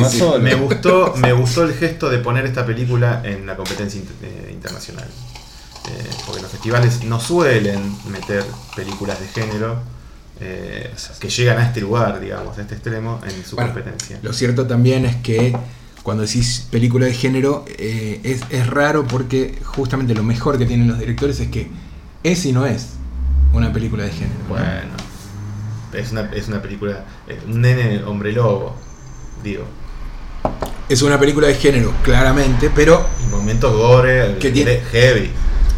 [SPEAKER 2] me gustó, me gustó el gesto de poner esta película en la competencia eh, internacional. Eh, porque los festivales no suelen meter películas de género eh, que llegan a este lugar, digamos, a este extremo en su
[SPEAKER 3] Bueno,
[SPEAKER 2] competencia.
[SPEAKER 3] Lo cierto también es que cuando decís película de género eh, es, es raro porque justamente lo mejor que tienen los directores es que es y no es una película de género. ¿no?
[SPEAKER 2] Bueno, es una, es una película, un nene hombre lobo, digo.
[SPEAKER 3] Es una película de género, claramente, pero
[SPEAKER 2] Y momentos gore,
[SPEAKER 3] Que tiene-
[SPEAKER 2] heavy.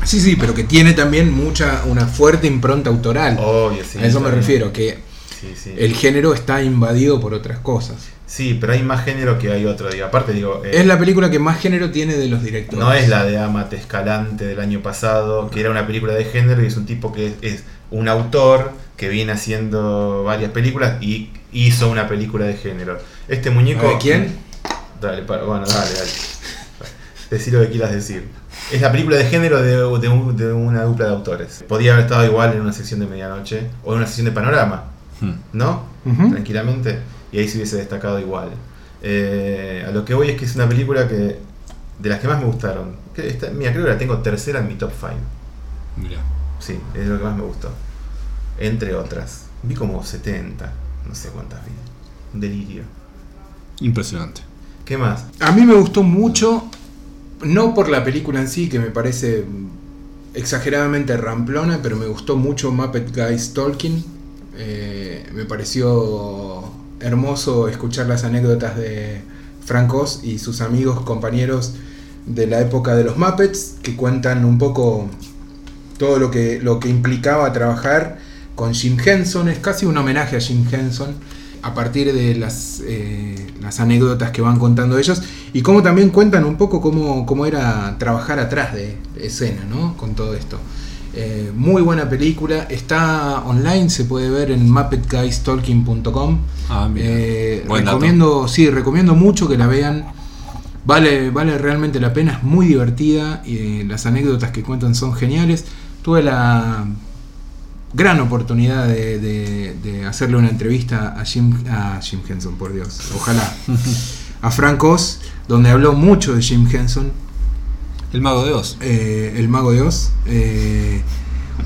[SPEAKER 3] Sí, sí, pero que tiene también mucha, una fuerte impronta autoral.
[SPEAKER 2] Obvio, sí.
[SPEAKER 3] a eso me refiero, que
[SPEAKER 2] Sí, sí.
[SPEAKER 3] el género está invadido por otras cosas.
[SPEAKER 2] Sí, pero hay más género que hay otro. Digo. Aparte, digo, eh,
[SPEAKER 3] Es la película que más género tiene de los directores.
[SPEAKER 2] no es la de Amate Escalante del año pasado, que era una película de género y es un tipo que es, es un autor que viene haciendo varias películas y hizo una película de género. Este muñeco.
[SPEAKER 3] ¿De quién?
[SPEAKER 2] Dale, para, bueno, dale, dale. Decí lo que quieras decir. Es la película de género de, de un- de una dupla de autores. Podía haber estado igual en una sección de medianoche o en una sección de panorama,
[SPEAKER 1] Hmm.
[SPEAKER 2] ¿no? Tranquilamente. Y ahí se hubiese destacado igual. Eh, a lo que voy es que es una película que de las que más me gustaron. Que mira, creo que la tengo tercera en mi top 5.
[SPEAKER 1] Mirá.
[SPEAKER 2] Sí, es lo que más me gustó. Entre otras. Vi como 70, no sé cuántas vi. Un delirio.
[SPEAKER 1] Impresionante.
[SPEAKER 2] ¿Qué más?
[SPEAKER 3] A mí me gustó mucho, no por la película en sí, que me parece exageradamente ramplona, pero me gustó mucho Muppet Guys Talking. Eh, me pareció hermoso escuchar las anécdotas de Frank y sus amigos, compañeros de la época de los Muppets, que cuentan un poco todo lo que, lo que implicaba trabajar con Jim Henson. Es casi un homenaje a Jim Henson a partir de las, eh, las anécdotas que van contando ellos y cómo también cuentan un poco cómo, cómo era trabajar atrás de escena, ¿no? Con todo esto. Eh, muy buena película, está online, se puede ver en muppetguystalking.com.
[SPEAKER 1] Ah, mira.
[SPEAKER 3] Eh,
[SPEAKER 1] Buen dato.
[SPEAKER 3] recomiendo, sí, recomiendo mucho que la vean. Vale, vale realmente la pena, es muy divertida y eh, las anécdotas que cuentan son geniales. Tuve la gran oportunidad de, de- de hacerle una entrevista a Jim, a Jim Henson, por Dios, ojalá, a Frank Oz, donde habló mucho de Jim Henson,
[SPEAKER 1] El mago de Oz.
[SPEAKER 3] eh, el mago de Oz. eh,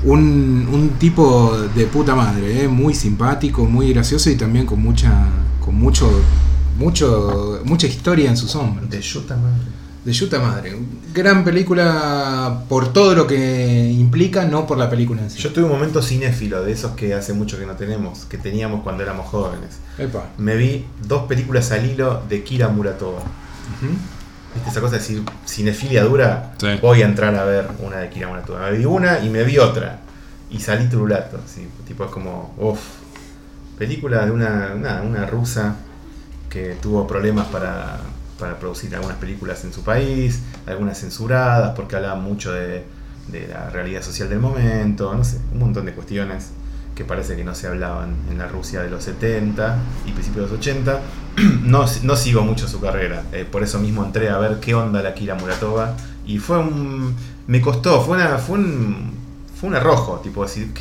[SPEAKER 3] un, un tipo de puta madre, eh, muy simpático, muy gracioso y también con mucha, con mucho, mucho, mucha historia en sus hombros.
[SPEAKER 2] De Yuta Madre.
[SPEAKER 3] De Yuta Madre, gran película por todo lo que implica, no por la película en sí.
[SPEAKER 2] Yo tuve un momento cinéfilo de esos que hace mucho que no tenemos, que teníamos cuando éramos jóvenes.
[SPEAKER 3] Epa.
[SPEAKER 2] Me vi dos películas al hilo de Kira Muratova.
[SPEAKER 3] Ujú.
[SPEAKER 2] ¿Viste esa cosa de decir cinefilia dura?
[SPEAKER 1] Sí.
[SPEAKER 2] Voy a entrar a ver una de Kira. Me vi una y me vi otra. Y salí trulato. tipo es como, uff. Película de una, una, una rusa que tuvo problemas para, para producir algunas películas en su país, algunas censuradas porque hablaba mucho de, de la realidad social del momento, no sé, un montón de cuestiones que parece que no se hablaban en la Rusia de los 70 y principios de los 80. No, no sigo mucho su carrera, eh, por eso mismo entré a ver qué onda la Kira Muratova y fue un... me costó, fue, una, fue, un, fue un arrojo, tipo decir,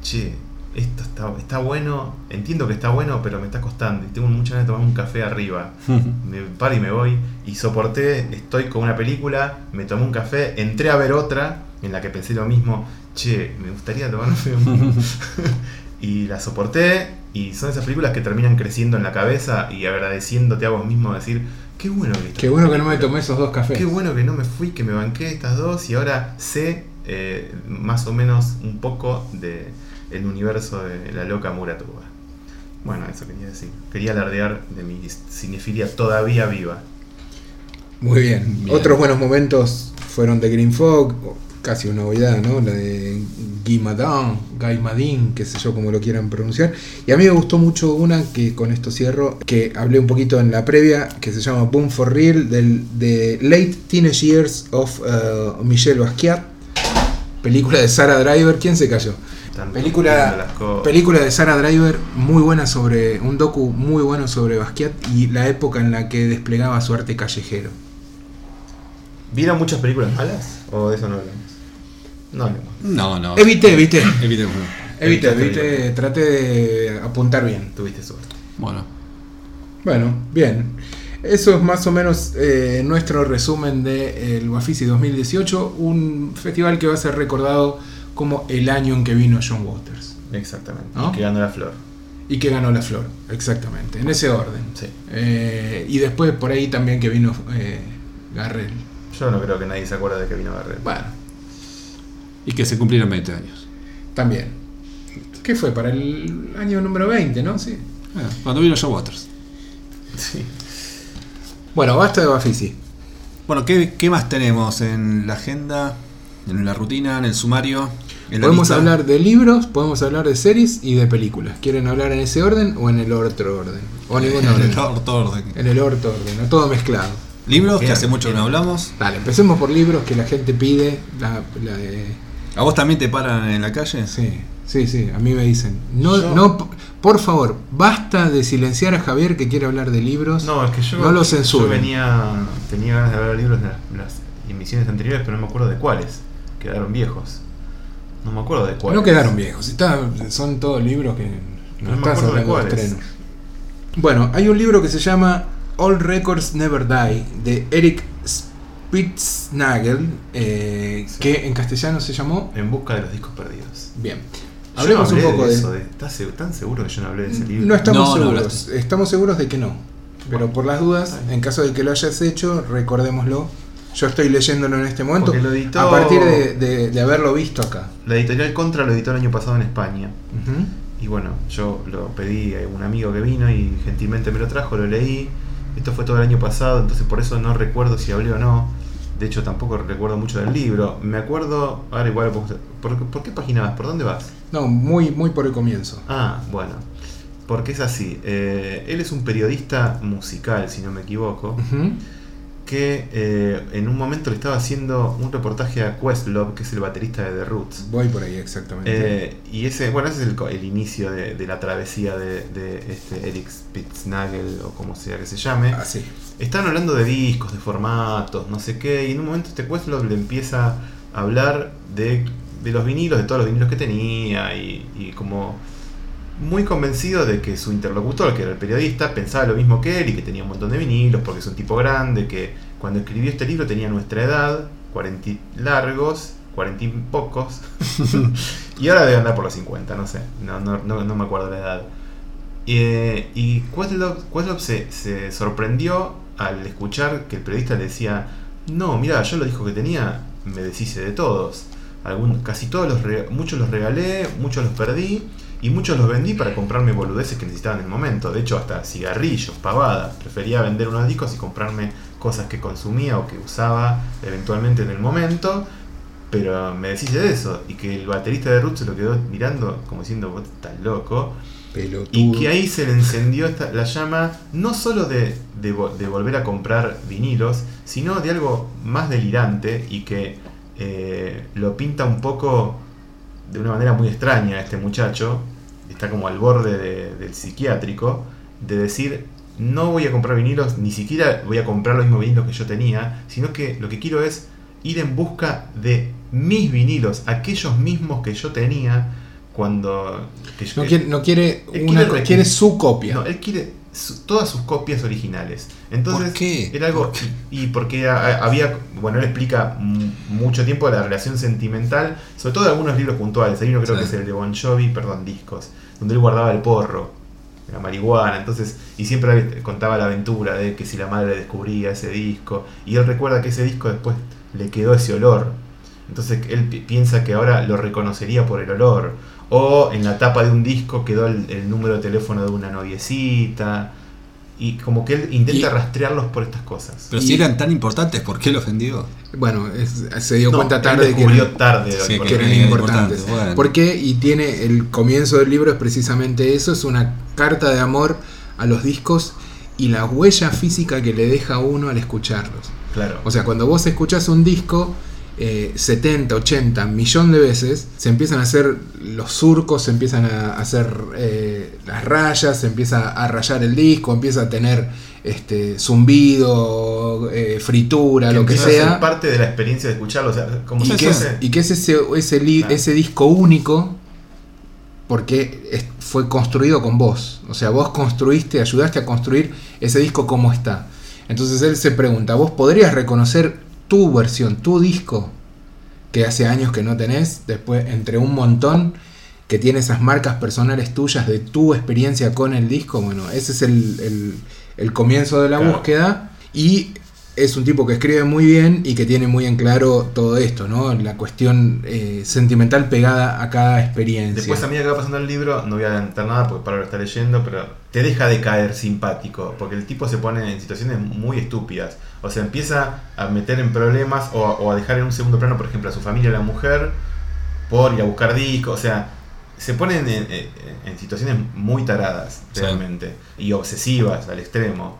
[SPEAKER 2] che, esto está, está bueno, entiendo que está bueno, pero me está costando y tengo muchas ganas de tomar un café arriba. Me paro y me voy y soporté, estoy con una película, me tomé un café, entré a ver otra en la que pensé lo mismo, che, me gustaría tomarme un... y la soporté y son esas películas que terminan creciendo en la cabeza y agradeciéndote a vos mismo decir, qué bueno que
[SPEAKER 3] Qué bueno que no me tomé esos dos cafés.
[SPEAKER 2] Qué bueno que no me fui, que me banqué estas dos y ahora sé eh, más o menos un poco de el universo de la loca Muratova. Bueno, eso quería decir. Quería alardear de mi cinefilia todavía viva.
[SPEAKER 3] Muy bien.
[SPEAKER 1] Bien.
[SPEAKER 3] Otros buenos momentos fueron de Green Fog, casi una novedad, ¿no? La de Guy Madin, qué sé yo como lo quieran pronunciar. Y a mí me gustó mucho una que con esto cierro, que hablé un poquito en la previa, que se llama Boom for Real, del, de Late Teenage Years of uh, Michelle Basquiat, película de Sarah Driver. ¿Quién se cayó? Película, película de Sarah Driver, muy buena sobre, un docu muy bueno sobre Basquiat y la época en la que desplegaba su arte callejero.
[SPEAKER 2] ¿Vieron muchas películas malas? ¿O de eso no hablamos? No hablemos.
[SPEAKER 1] No, no.
[SPEAKER 3] Evité, evité. Evité, evité, traté de apuntar bien.
[SPEAKER 2] Tuviste suerte.
[SPEAKER 1] Bueno,
[SPEAKER 3] Bueno, bien. Eso es más o menos eh, nuestro resumen del el Bafisi 2018, un festival que va a ser recordado como el año en que vino John Waters
[SPEAKER 2] Exactamente.
[SPEAKER 3] ¿No?
[SPEAKER 2] Y que ganó la flor.
[SPEAKER 3] y que ganó la flor, exactamente, en ese orden.
[SPEAKER 2] Sí.
[SPEAKER 3] Eh, y después por ahí también que vino eh, Garrel.
[SPEAKER 2] Yo no creo que nadie se acuerda de que vino Garrett.
[SPEAKER 3] Bueno,
[SPEAKER 1] y que se cumplieron 20 años.
[SPEAKER 3] también. ¿Qué fue? Para el año número 20, ¿no? Sí.
[SPEAKER 1] Ah, Cuando vino John Waters.
[SPEAKER 2] Sí.
[SPEAKER 3] Bueno, basta de Bafisi.
[SPEAKER 1] Bueno, ¿qué, qué más tenemos en la agenda, en la rutina, en el sumario? en
[SPEAKER 3] Podemos
[SPEAKER 1] lista?
[SPEAKER 3] hablar de libros, podemos hablar de series y de películas. ¿Quieren hablar en ese orden o en el otro orden? O ningún
[SPEAKER 1] en
[SPEAKER 3] orden.
[SPEAKER 1] el orto orden.
[SPEAKER 3] En el orto orden, no todo mezclado.
[SPEAKER 1] Libros, que hace mucho que no hablamos.
[SPEAKER 3] Dale, empecemos por libros que la gente pide. La, la de-
[SPEAKER 1] ¿A vos también te paran en la calle?
[SPEAKER 3] sí, sí, sí, a mí me dicen. No,
[SPEAKER 2] Yo-
[SPEAKER 3] no, por favor, basta de silenciar a Javier que quiere hablar de libros.
[SPEAKER 2] No, es que yo,
[SPEAKER 3] No lo
[SPEAKER 2] yo
[SPEAKER 3] censuren.
[SPEAKER 2] venía, tenía ganas de ver libros de las, las emisiones anteriores, pero no me acuerdo de cuáles. Quedaron viejos. No me acuerdo de cuáles.
[SPEAKER 3] no quedaron viejos, está- son todos libros que no,
[SPEAKER 2] No me
[SPEAKER 3] estás
[SPEAKER 2] acuerdo de
[SPEAKER 3] hablando de
[SPEAKER 2] cuáles.
[SPEAKER 3] estrenos. Bueno, hay un libro que se llama All Records Never Die de Eric Spitznagel, eh,
[SPEAKER 2] Sí.
[SPEAKER 3] que en castellano se llamó.
[SPEAKER 2] En busca de los discos perdidos.
[SPEAKER 3] Bien.
[SPEAKER 2] Yo
[SPEAKER 3] Hablemos
[SPEAKER 2] no
[SPEAKER 3] un poco de,
[SPEAKER 2] eso. De, ¿Estás tan seguro que yo no hablé de ese libro?
[SPEAKER 3] No estamos
[SPEAKER 1] No,
[SPEAKER 3] seguros. estamos seguros de que no. Pero por las dudas, en caso de que lo hayas hecho, recordémoslo. Yo estoy leyéndolo en este momento.
[SPEAKER 2] Lo editó-
[SPEAKER 3] A partir de, de- de haberlo visto acá.
[SPEAKER 2] La editorial Contra lo editó el año pasado en España. Y bueno, yo lo pedí a un amigo que vino y gentilmente me lo trajo, lo leí. Esto fue todo el año pasado, entonces por eso no recuerdo si hablé o no. De hecho, tampoco recuerdo mucho del libro. Me acuerdo. Ahora, igual. ¿Por, por qué página vas? ¿Por dónde vas?
[SPEAKER 3] No, muy, muy por el comienzo.
[SPEAKER 2] Ah, bueno. Porque es así. eh, él es un periodista musical, si no me equivoco.
[SPEAKER 3] Ujú.
[SPEAKER 2] Que eh, en un momento le estaba haciendo un reportaje a Questlove, que es el baterista de The Roots.
[SPEAKER 3] Voy por ahí exactamente.
[SPEAKER 2] Eh, y ese, bueno, ese es el, el inicio de, de la travesía de, de este Eric Spitznagel, o como sea que se llame.
[SPEAKER 3] Así.
[SPEAKER 2] Están hablando de discos, de formatos, no sé qué, y en un momento este Questlove le empieza a hablar de, de los vinilos, de todos los vinilos que tenía, y, y como muy convencido de que su interlocutor, que era el periodista, pensaba lo mismo que él y que tenía un montón de vinilos, porque es un tipo grande, que cuando escribió este libro tenía nuestra edad, 40 y largos, 40 y pocos, y ahora debe andar por los 50, no sé, no, no, no, no me acuerdo la edad. Eh, y Questlove, Questlove se, se sorprendió al escuchar que el periodista le decía, no, mira, yo lo dijo que tenía, me deshice de todos. Algún, casi todos los muchos los regalé, muchos los perdí y muchos los vendí para comprarme boludeces que necesitaba en el momento. De hecho, hasta cigarrillos, pavadas. Prefería vender unos discos y comprarme cosas que consumía o que usaba eventualmente en el momento. Pero me deshice de eso. Y que el baterista de Roots se lo quedó mirando como diciendo, vos estás loco.
[SPEAKER 3] Pelotudo.
[SPEAKER 2] Y que ahí se le encendió esta- la llama no solo de, de volver a comprar vinilos, sino de algo más delirante y que eh, lo pinta un poco de una manera muy extraña a este muchacho, está como al borde de- del psiquiátrico, de decir, no voy a comprar vinilos, ni siquiera voy a comprar los mismos vinilos que yo tenía, sino que lo que quiero es ir en busca de mis vinilos, aquellos mismos que yo tenía cuando...
[SPEAKER 3] No quiere, no quiere,
[SPEAKER 2] Él
[SPEAKER 3] una,
[SPEAKER 2] quiere
[SPEAKER 3] su copia.
[SPEAKER 2] no, él quiere su- todas sus copias originales. Entonces,
[SPEAKER 1] ¿Por qué?
[SPEAKER 2] era algo.
[SPEAKER 1] ¿Por qué?
[SPEAKER 2] Y porque a- había. Bueno, él explica mucho tiempo la relación sentimental, sobre todo de algunos libros puntuales. Hay uno creo
[SPEAKER 1] Sí.
[SPEAKER 2] que es el de Bon Jovi, perdón, discos, donde él guardaba el porro, la marihuana. Entonces, y siempre contaba la aventura de que si la madre descubría ese disco. Y él recuerda que ese disco después le quedó ese olor. Entonces él pi- piensa que ahora lo reconocería por el olor. O en la tapa de un disco quedó el, el número de teléfono de una noviecita. y como que él intenta
[SPEAKER 3] Y-
[SPEAKER 2] rastrearlos por estas cosas.
[SPEAKER 1] Pero
[SPEAKER 3] Y-
[SPEAKER 1] si eran tan importantes, ¿por qué lo ofendió?
[SPEAKER 3] Bueno, es- se dio
[SPEAKER 2] No,
[SPEAKER 3] cuenta tarde que eran,
[SPEAKER 2] tarde
[SPEAKER 1] Sí,
[SPEAKER 2] importante.
[SPEAKER 3] que eran importantes.
[SPEAKER 1] importantes, bueno.
[SPEAKER 3] ¿Por qué? Y tiene el comienzo del libro es precisamente eso, es una carta de amor a los discos y la huella física que le deja a uno al escucharlos.
[SPEAKER 2] Claro.
[SPEAKER 3] O sea, cuando vos escuchás un disco eh, 70, 80, millón de veces, se empiezan a hacer los surcos, se empiezan a hacer eh, las rayas, se empieza a rayar el disco, empieza a tener este zumbido, eh, fritura, lo que
[SPEAKER 2] a ser
[SPEAKER 3] sea.
[SPEAKER 2] parte de la experiencia de escucharlo. O sea, como
[SPEAKER 3] Y
[SPEAKER 2] si
[SPEAKER 3] que, es, y que es ese, ese, li-
[SPEAKER 2] Claro.
[SPEAKER 3] ese disco único porque es- fue construido con vos. O sea, vos construiste, ayudaste a construir ese disco como está. Entonces él se pregunta, ¿vos podrías reconocer tu versión, tu disco, que hace años que no tenés, después entre un montón que tiene esas marcas personales tuyas de tu experiencia con el disco? Bueno, ese es el, el- el comienzo de la
[SPEAKER 2] Claro.
[SPEAKER 3] búsqueda y es un tipo que escribe muy bien y que tiene muy en claro todo esto, ¿no? La cuestión eh, sentimental pegada a cada experiencia.
[SPEAKER 2] Después a medida que va pasando el libro, no voy a adelantar nada porque para lo está leyendo, pero te deja de caer simpático, porque el tipo se pone en situaciones muy estúpidas. O sea, empieza a meter en problemas o, o a dejar en un segundo plano, por ejemplo, a su familia, a la mujer, por ir a buscar discos. O sea, se ponen en, en- en situaciones muy taradas,
[SPEAKER 1] Sí.
[SPEAKER 2] realmente, y obsesivas al extremo.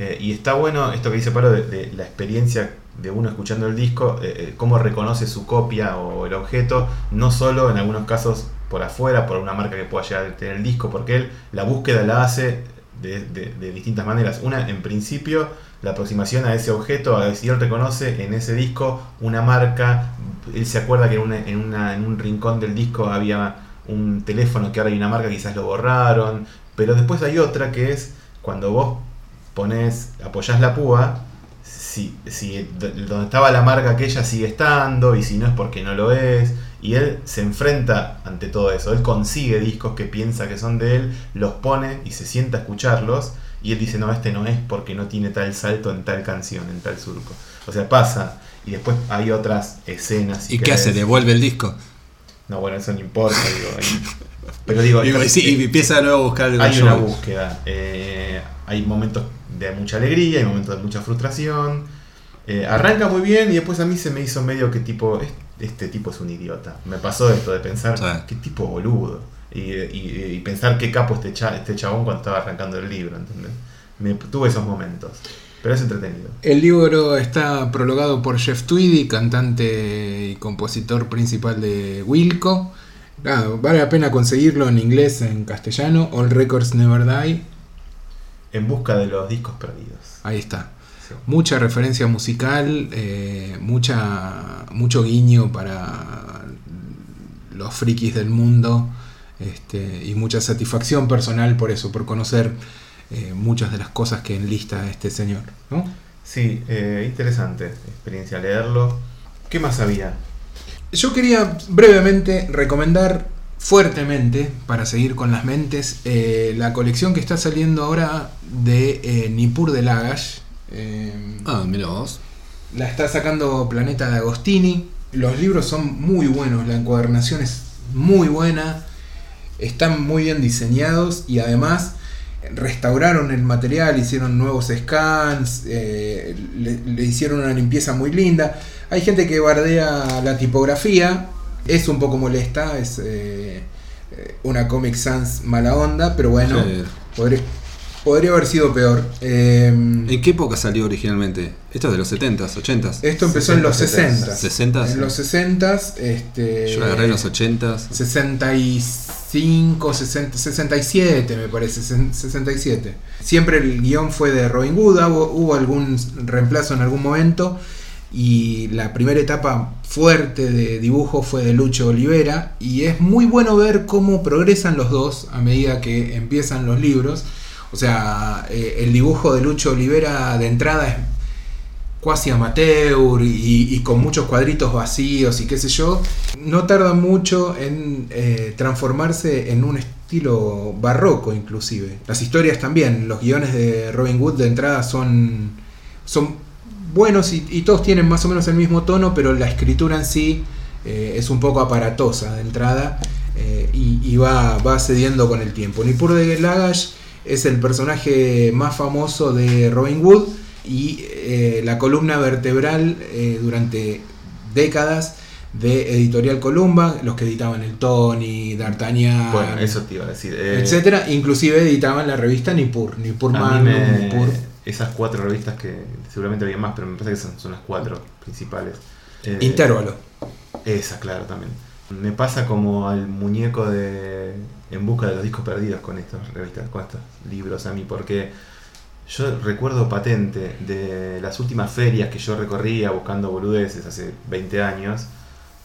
[SPEAKER 2] Eh, y está bueno esto que dice Pablo de, la experiencia de uno escuchando el disco, eh, eh, cómo reconoce su copia o el objeto, no solo en algunos casos por afuera, por una marca que pueda llegar a tener el disco, porque él la búsqueda la hace de, distintas maneras. Una, en principio, la aproximación a ese objeto, a si él reconoce en ese disco una marca, él se acuerda que en, una- en en un rincón del disco había un teléfono que ahora hay una marca, quizás lo borraron, pero después hay otra que es cuando vos pones, apoyás la púa, si, si donde estaba la marca aquella sigue estando y si no es porque no lo es. Y él se enfrenta ante todo eso. Él consigue discos que piensa que son de él, los pone y se sienta a escucharlos. Y él dice, no, este no es porque no tiene tal salto en tal canción, en tal surco. O sea, pasa. Y después hay otras escenas. si
[SPEAKER 1] ¿Y qué hace? ¿Devuelve el disco?
[SPEAKER 2] No, bueno, eso no importa. Digo, ahí- Pero digo,
[SPEAKER 1] Digo, y sí, y empieza de nuevo a buscar algo
[SPEAKER 2] hay
[SPEAKER 1] yo.
[SPEAKER 2] una búsqueda. eh, hay momentos de mucha alegría, hay momentos de mucha frustración. eh, arranca muy bien y después a mí se me hizo medio que tipo, "Es- este tipo es un idiota. Me pasó esto de pensar,
[SPEAKER 1] Sí.
[SPEAKER 2] qué tipo boludo. Y, y- y pensar qué capo este, cha- este chabón cuando estaba arrancando el libro, ¿entendés? Me, tuve esos momentos. Pero es entretenido.
[SPEAKER 3] El libro está prologado por Jeff Tweedy, cantante y compositor principal de Wilco. Nada, vale la pena conseguirlo en inglés, en castellano. All Records Never Die.
[SPEAKER 2] En busca de los discos perdidos.
[SPEAKER 3] Ahí está.
[SPEAKER 2] Sí.
[SPEAKER 3] Mucha referencia musical, eh, mucha, mucho guiño para los frikis del mundo este, y mucha satisfacción personal por eso, por conocer eh, muchas de las cosas que enlista este señor. ¿no?
[SPEAKER 2] Sí, eh, interesante experiencia leerlo. ¿Qué más había?
[SPEAKER 3] Yo quería brevemente recomendar fuertemente, para seguir con las mentes, eh, la colección que está saliendo ahora de eh, Nippur de Lagash. Eh,
[SPEAKER 1] Ah, mira vos.
[SPEAKER 3] la está sacando Planeta de Agostini. Los libros son muy buenos, la encuadernación es muy buena, están muy bien diseñados y además restauraron el material, hicieron nuevos scans, eh, le, le hicieron una limpieza muy linda. Hay gente que bardea la tipografía, es un poco molesta, es eh, eh, una Comic Sans mala onda, pero bueno,
[SPEAKER 1] Sí.
[SPEAKER 3] podría, podría haber sido peor. Eh,
[SPEAKER 1] ¿En qué época salió originalmente? Esto es de los 70s, 80s.
[SPEAKER 3] Esto empezó en los
[SPEAKER 2] 60,
[SPEAKER 3] 60.
[SPEAKER 1] 60s.
[SPEAKER 3] En los 60, este.
[SPEAKER 1] Yo agarré en los 80s.
[SPEAKER 3] 65, 60, 67 me parece, 67. Siempre el guion fue de Robin Hood, hubo, hubo algún reemplazo en algún momento y la primera etapa fuerte de dibujo fue de Lucho Olivera y es muy bueno ver cómo progresan los dos a medida que empiezan los libros. O sea, eh, el dibujo de Lucho Olivera de entrada es cuasi amateur y, con muchos cuadritos vacíos y qué sé yo, no tarda mucho en eh, transformarse en un estilo barroco inclusive. Las historias también, los guiones de Robin Hood de entrada son, son buenos y, y todos tienen más o menos el mismo tono, pero la escritura en sí eh, es un poco aparatosa de entrada eh, y, y va, va cediendo con el tiempo. Nippur de Lagash es el personaje más famoso de Robin Hood y eh, la columna vertebral eh, durante décadas de Editorial Columba, los que editaban el Tony, D'Artagnan,
[SPEAKER 2] Bueno, eso te iba a decir.
[SPEAKER 3] etcétera, inclusive editaban la revista Nippur, Nippur
[SPEAKER 2] me-
[SPEAKER 3] Nippur.
[SPEAKER 2] Esas cuatro revistas que seguramente había más, pero me parece que son, son las cuatro principales. Eh,
[SPEAKER 3] Intervalo.
[SPEAKER 2] Esa, claro, también. Me pasa como al muñeco de En busca de los discos perdidos con estas revistas, con estos libros a mí, porque yo recuerdo patente de las últimas ferias que yo recorría buscando boludeces hace 20 años,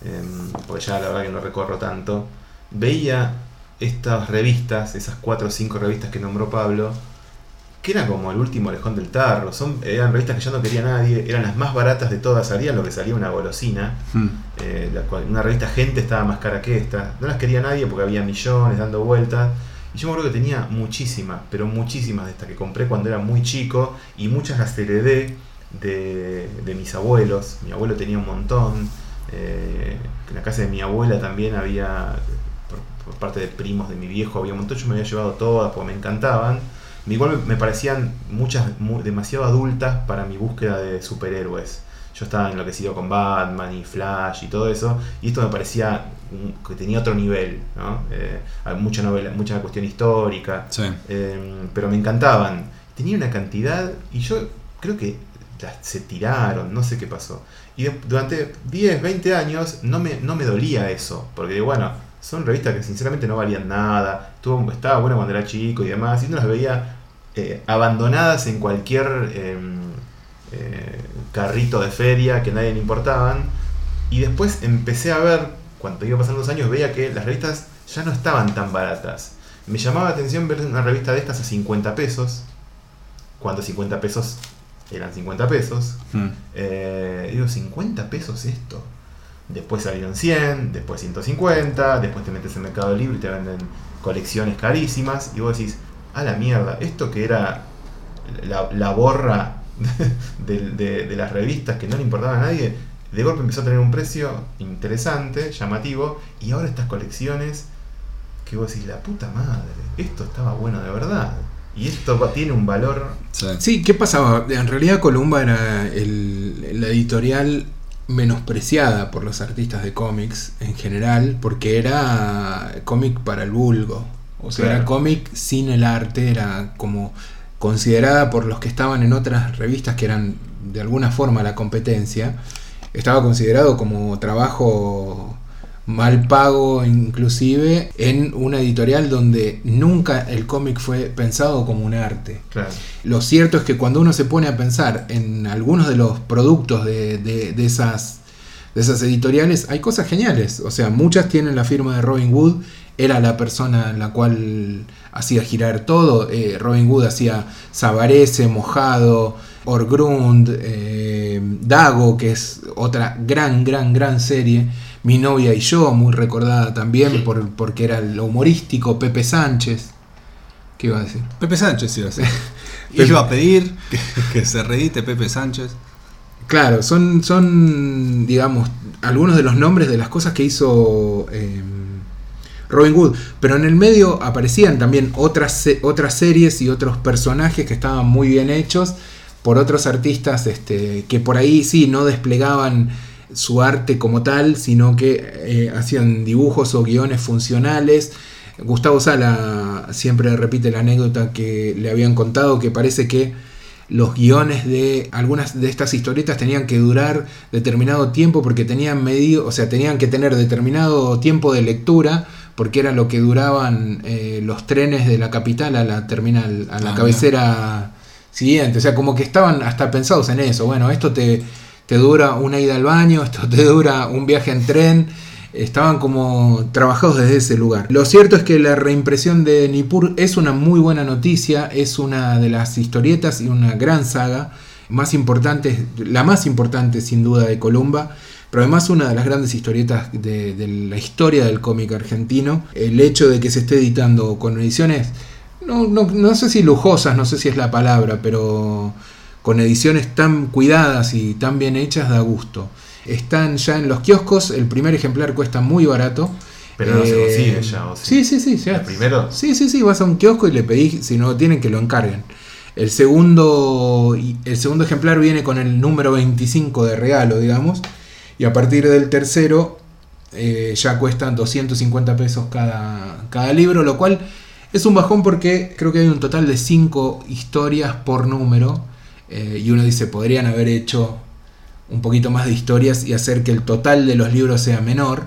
[SPEAKER 2] em, porque ya la verdad que no recorro tanto, veía estas revistas, esas cuatro o cinco revistas que nombró Pablo, que eran como el último alejón del tarro, son, eran revistas que ya no quería nadie, eran las más baratas de todas, salían lo que salía una golosina.
[SPEAKER 1] Hmm.
[SPEAKER 2] Eh, la cual- una revista Gente estaba más cara que esta. No las quería nadie porque había millones dando vueltas. Y yo me acuerdo que tenía muchísimas, pero muchísimas de estas que compré cuando era muy chico. Y muchas las heredé de, de mis abuelos. Mi abuelo tenía un montón. Eh, en la casa de mi abuela también había, por, por parte de primos de mi viejo, había un montón. Yo me había llevado todas porque me encantaban. Igual me, parecían muchas, mu- demasiado adultas para mi búsqueda de superhéroes. Yo estaba enloquecido con Batman y Flash y todo eso, y esto me parecía que tenía otro nivel, ¿no? Eh, hay mucha novela, mucha cuestión histórica,
[SPEAKER 1] Sí.
[SPEAKER 2] eh, pero me encantaban. Tenía una cantidad y yo creo que se tiraron, no sé qué pasó. Y durante 10, 20 años no me, no me dolía eso, porque bueno, son revistas que sinceramente no valían nada, estuvo, estaba bueno cuando era chico y demás, y no las veía eh, abandonadas en cualquier em, eh, carrito de feria que nadie le importaban. Y después empecé a ver, cuando iba pasando los años, veía que las revistas ya no estaban tan baratas. Me llamaba la atención ver una revista de estas a 50 pesos, cuando 50 pesos eran 50 pesos.
[SPEAKER 1] Hmm.
[SPEAKER 2] Eh, digo, 50 pesos esto. Después salieron 100, después 150, después te metes en Mercado Libre y te venden colecciones carísimas. Y vos decís, a la mierda, esto que era la, la borra de, de- de las revistas que no le importaba a nadie, de golpe empezó a tener un precio interesante, llamativo, y ahora estas colecciones que vos decís, la puta madre, esto estaba bueno de verdad. Y esto tiene un valor
[SPEAKER 1] Sí.
[SPEAKER 3] Sí, ¿qué pasaba? En realidad Columba era el- la editorial menospreciada por los artistas de cómics en general, porque era cómic para el vulgo. O sea,
[SPEAKER 2] Claro.
[SPEAKER 3] era cómic sin el arte, era como considerada por los que estaban en otras revistas que eran de alguna forma la competencia, estaba considerado como trabajo mal pago inclusive en una editorial donde nunca el cómic fue pensado como un arte.
[SPEAKER 2] claro.
[SPEAKER 3] Lo cierto es que cuando uno se pone a pensar en algunos de los productos de, de- de esas, de esas editoriales, hay cosas geniales. O sea, muchas tienen la firma de Robin Hood. Era la persona la cual hacía girar todo. Eh, Robin Hood hacía Sabarese, Mojado, Orgrund, eh, Dago, que es otra gran, gran, gran serie. Mi novia y yo, muy recordada también por, porque era lo humorístico. Pepe Sánchez. ¿Qué iba a decir?
[SPEAKER 1] Pepe Sánchez iba a
[SPEAKER 3] Pepe-
[SPEAKER 1] iba a pedir que, que se reedite Pepe Sánchez.
[SPEAKER 3] Claro, son, son, digamos, algunos de los nombres de las cosas que hizo eh, Robin Hood. Pero en el medio aparecían también otras, otras series y otros personajes que estaban muy bien hechos por otros artistas este, que por ahí sí no desplegaban su arte como tal, sino que eh, hacían dibujos o guiones funcionales. Gustavo Sala siempre repite la anécdota que le habían contado que parece que los guiones de algunas de estas historietas tenían que durar determinado tiempo porque tenían medido, o sea, tenían que tener determinado tiempo de lectura porque era lo que duraban eh, los trenes de la capital a la terminal, a la
[SPEAKER 1] Ah,
[SPEAKER 3] cabecera siguiente, o sea, como que estaban hasta pensados en eso, bueno, esto te, te dura una ida al baño, esto te dura un viaje en tren, estaban como trabajados desde ese lugar. Lo cierto es que la reimpresión de Nippur es una muy buena noticia, es una de las historietas y una gran saga más importantes, la más importante sin duda de Columba, pero además una de las grandes historietas de, de la historia del cómic argentino. El hecho de que se esté editando con ediciones, no, no, no sé si lujosas, no sé si es la palabra, pero con ediciones tan cuidadas y tan bien hechas da gusto. Están ya en los kioscos, el primer ejemplar cuesta muy barato.
[SPEAKER 2] Pero no se
[SPEAKER 3] Eh,
[SPEAKER 2] consigue ya, ¿o
[SPEAKER 3] sí, sí, sí. ya.
[SPEAKER 2] ¿El primero?
[SPEAKER 3] Sí, sí, sí. Vas a un kiosco y le pedís, si no lo tienen, que lo encarguen. El segundo, el segundo ejemplar viene con el número 25 de regalo, digamos. Y a partir del tercero eh, ya cuestan 250 pesos cada, cada libro, lo cual es un bajón porque creo que hay un total de 5 historias por número. eh, y uno dice, podrían haber hecho un poquito más de historias y hacer que el total de los libros sea menor.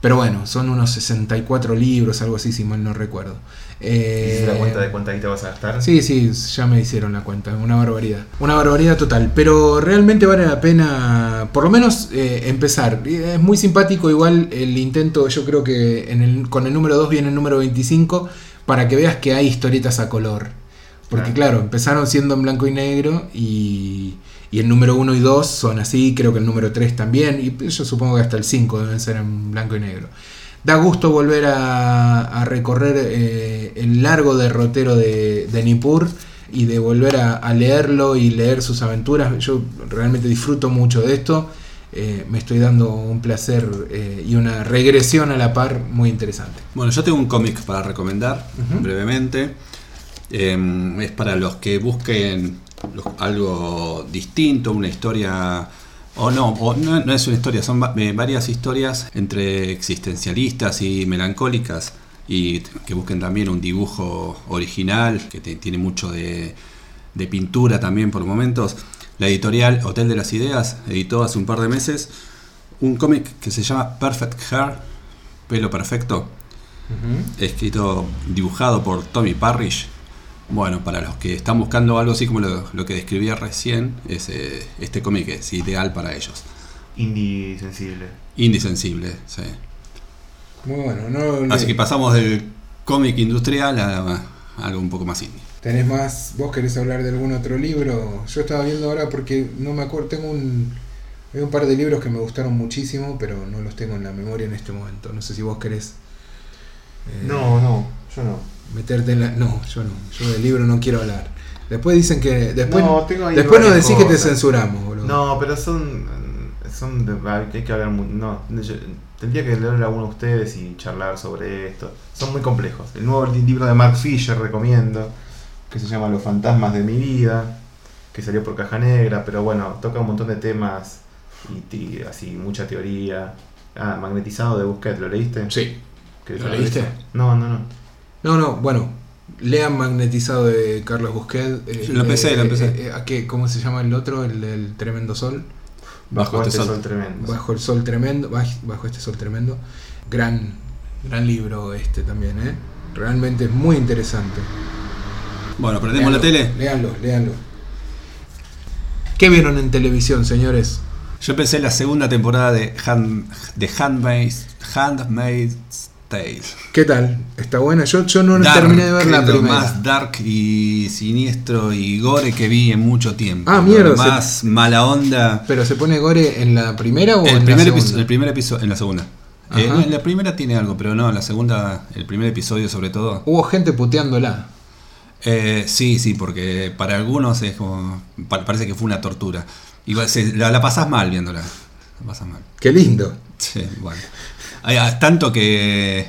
[SPEAKER 3] Pero bueno, son unos 64 libros, algo así, si mal no recuerdo. Eh,
[SPEAKER 2] ¿Hiciste la cuenta de cuánta guita vas a gastar?
[SPEAKER 3] Sí, sí, ya me hicieron la cuenta, una barbaridad. Una barbaridad total, pero realmente vale la pena, por lo menos, eh, empezar. Es muy simpático igual el intento, yo creo que en el, con el número 2 viene el número 25, para que veas que hay historietas a color. Porque claro, empezaron siendo en blanco y negro y, y el número 1 y 2 son así, creo que el número 3 también, y yo supongo que hasta el 5 deben ser en blanco y negro. Da gusto volver a, a recorrer eh, el largo derrotero de, de Nippur y de volver a, a leerlo y leer sus aventuras. Yo realmente disfruto mucho de esto. Eh, me estoy dando un placer eh, y una regresión a la par muy interesante.
[SPEAKER 1] Bueno, yo tengo un cómic para recomendar brevemente. Eh, es para los que busquen los- algo distinto, una historia. O no, o no, no es una historia, son eh, varias historias entre existencialistas y melancólicas. Y que busquen también un dibujo original, que te- tiene mucho de, de pintura también por momentos. La editorial Hotel de las Ideas editó hace un par de meses un cómic que se llama Perfect Hair, pelo perfecto, escrito, dibujado por Tommy Parrish. Bueno, para los que están buscando algo así como lo, lo que describí recién, es, eh, este cómic es ideal para ellos.
[SPEAKER 2] Indie sensible.
[SPEAKER 1] Indie sensible, sí.
[SPEAKER 3] Muy bueno. No,
[SPEAKER 1] Así que pasamos del cómic industrial a, a algo un poco más indie.
[SPEAKER 3] ¿Tenés más? ¿Vos querés hablar de algún otro libro? Yo estaba viendo ahora porque no me acuerdo. Tengo un, hay un par de libros que me gustaron muchísimo, pero no los tengo en la memoria en este momento. No sé si vos querés. eh,
[SPEAKER 2] No, no, yo no.
[SPEAKER 3] Meterte en la. No, yo no. Yo del libro no quiero hablar. Después dicen que. Después,
[SPEAKER 2] No, tengo ahí
[SPEAKER 3] después nos decís que te censuramos, boludo.
[SPEAKER 2] No, pero son. son de- hay que hablar. No, yo- tendría que leerle a alguno de ustedes y charlar sobre esto. Son muy complejos. El nuevo li- libro de Mark Fisher recomiendo, que se llama Los fantasmas de mi vida, que salió por Caja Negra, pero bueno, toca un montón de temas y, así mucha teoría. Ah, Magnetizado de Busquets, ¿lo leíste?
[SPEAKER 3] Sí.
[SPEAKER 2] ¿Querés
[SPEAKER 3] ¿Lo
[SPEAKER 2] de
[SPEAKER 3] leíste?
[SPEAKER 2] No, no, no.
[SPEAKER 3] No, no, bueno. Lean Magnetizado de Carlos Busquets. eh,
[SPEAKER 1] Lo empecé,
[SPEAKER 3] eh,
[SPEAKER 1] lo empecé.
[SPEAKER 3] eh, ¿a qué? ¿Cómo se llama el otro? El Tremendo Sol.
[SPEAKER 2] Bajo,
[SPEAKER 1] Bajo
[SPEAKER 2] este
[SPEAKER 1] este
[SPEAKER 2] sol,
[SPEAKER 1] sol.
[SPEAKER 2] tremendo.
[SPEAKER 3] Bajo el sol tremendo, baj- bajo este sol tremendo. Gran, gran libro este también, ¿eh? Realmente es muy interesante.
[SPEAKER 1] Bueno, prendemos la tele.
[SPEAKER 3] Leanlo, leanlo. ¿Qué vieron en televisión, señores?
[SPEAKER 1] Yo empecé la segunda temporada de, Hand, de Handmaid's, Handmaid's Tale.
[SPEAKER 3] ¿Qué tal? ¿Está buena? Yo, yo no
[SPEAKER 1] Dark,
[SPEAKER 3] terminé de ver la primera.
[SPEAKER 1] más dark y siniestro y gore que vi en mucho tiempo.
[SPEAKER 3] Ah, mierda, se-
[SPEAKER 1] más mala onda.
[SPEAKER 3] ¿Pero se pone gore en la primera o
[SPEAKER 1] El
[SPEAKER 3] en
[SPEAKER 1] primer,
[SPEAKER 3] la segunda?
[SPEAKER 1] el primer episodio, en la segunda. Eh, en la primera tiene algo, pero no, en la segunda, el primer episodio sobre todo.
[SPEAKER 3] Hubo gente puteándola.
[SPEAKER 1] Eh, sí, sí, porque para algunos es como, pa- parece que fue una tortura. Igual se- la, la pasás mal viéndola. La pasás mal.
[SPEAKER 3] Qué lindo.
[SPEAKER 1] Sí, bueno. Hay, ah, tanto que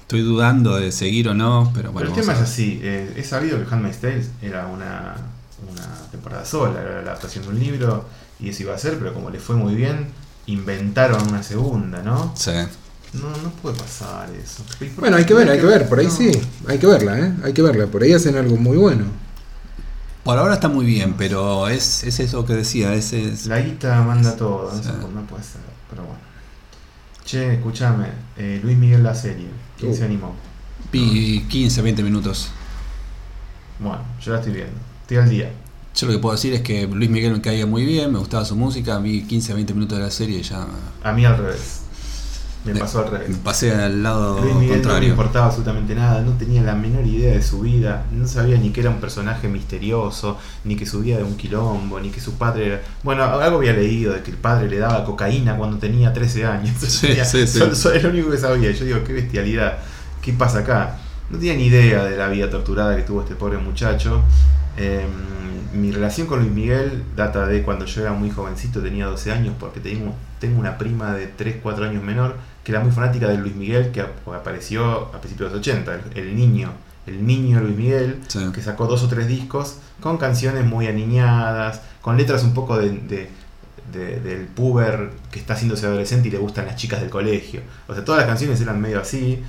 [SPEAKER 1] estoy dudando de seguir o no, pero bueno.
[SPEAKER 2] Pero el tema es así, eh, he sabido que Handmaid's Tale era una, una temporada sola, era la adaptación de un libro y eso iba a ser, pero como le fue muy bien, inventaron una segunda, ¿no?
[SPEAKER 1] Sí.
[SPEAKER 2] No, no puede pasar eso. ¿Y por
[SPEAKER 3] Bueno, hay que ver, hay que ver. Por ahí
[SPEAKER 2] No.
[SPEAKER 3] sí. Hay que verla, ¿eh? Hay que verla. Por ahí hacen algo muy bueno.
[SPEAKER 1] Por ahora está muy bien, pero es, es eso que decía, es, es-
[SPEAKER 2] La guita manda todo,
[SPEAKER 1] Sí.
[SPEAKER 2] puede- no puede ser, pero bueno. Che, escúchame, eh, Luis Miguel la serie, ¿quién
[SPEAKER 3] Uh.
[SPEAKER 2] se animó?
[SPEAKER 1] vi 15, 20 minutos.
[SPEAKER 2] Bueno, yo la estoy viendo, estoy al día.
[SPEAKER 1] Yo lo que puedo decir es que Luis Miguel me caía muy bien, me gustaba su música, vi 15, 20 minutos de la serie y ya
[SPEAKER 2] A mí al revés. Me pasó al revés.
[SPEAKER 1] me pasé al lado
[SPEAKER 2] Luis Miguel no me importaba absolutamente nada, no tenía la menor idea de su vida, no sabía ni que era un personaje misterioso, ni que subía de un quilombo, ni que su padre era... Bueno, algo había leído de que el padre le daba cocaína cuando tenía 13 años.
[SPEAKER 1] Sí,
[SPEAKER 2] Tenía-
[SPEAKER 1] sí, sí.
[SPEAKER 2] Solo, solo era lo único que sabía. Yo digo, qué bestialidad, ¿qué pasa acá? No tenía ni idea de la vida torturada que tuvo este pobre muchacho. Eh, mi relación con Luis Miguel data de cuando yo era muy jovencito, tenía 12 años, porque tengo una prima de 3, 4 años menor que era muy fanática de Luis Miguel, que ap- apareció a principios de los 80, el, niño, el niño Luis Miguel,
[SPEAKER 1] Sí.
[SPEAKER 2] que sacó dos o tres discos con canciones muy aniñadas, con letras un poco de, de- de- del puber que está haciéndose adolescente y le gustan las chicas del colegio. O sea, todas las canciones eran medio así.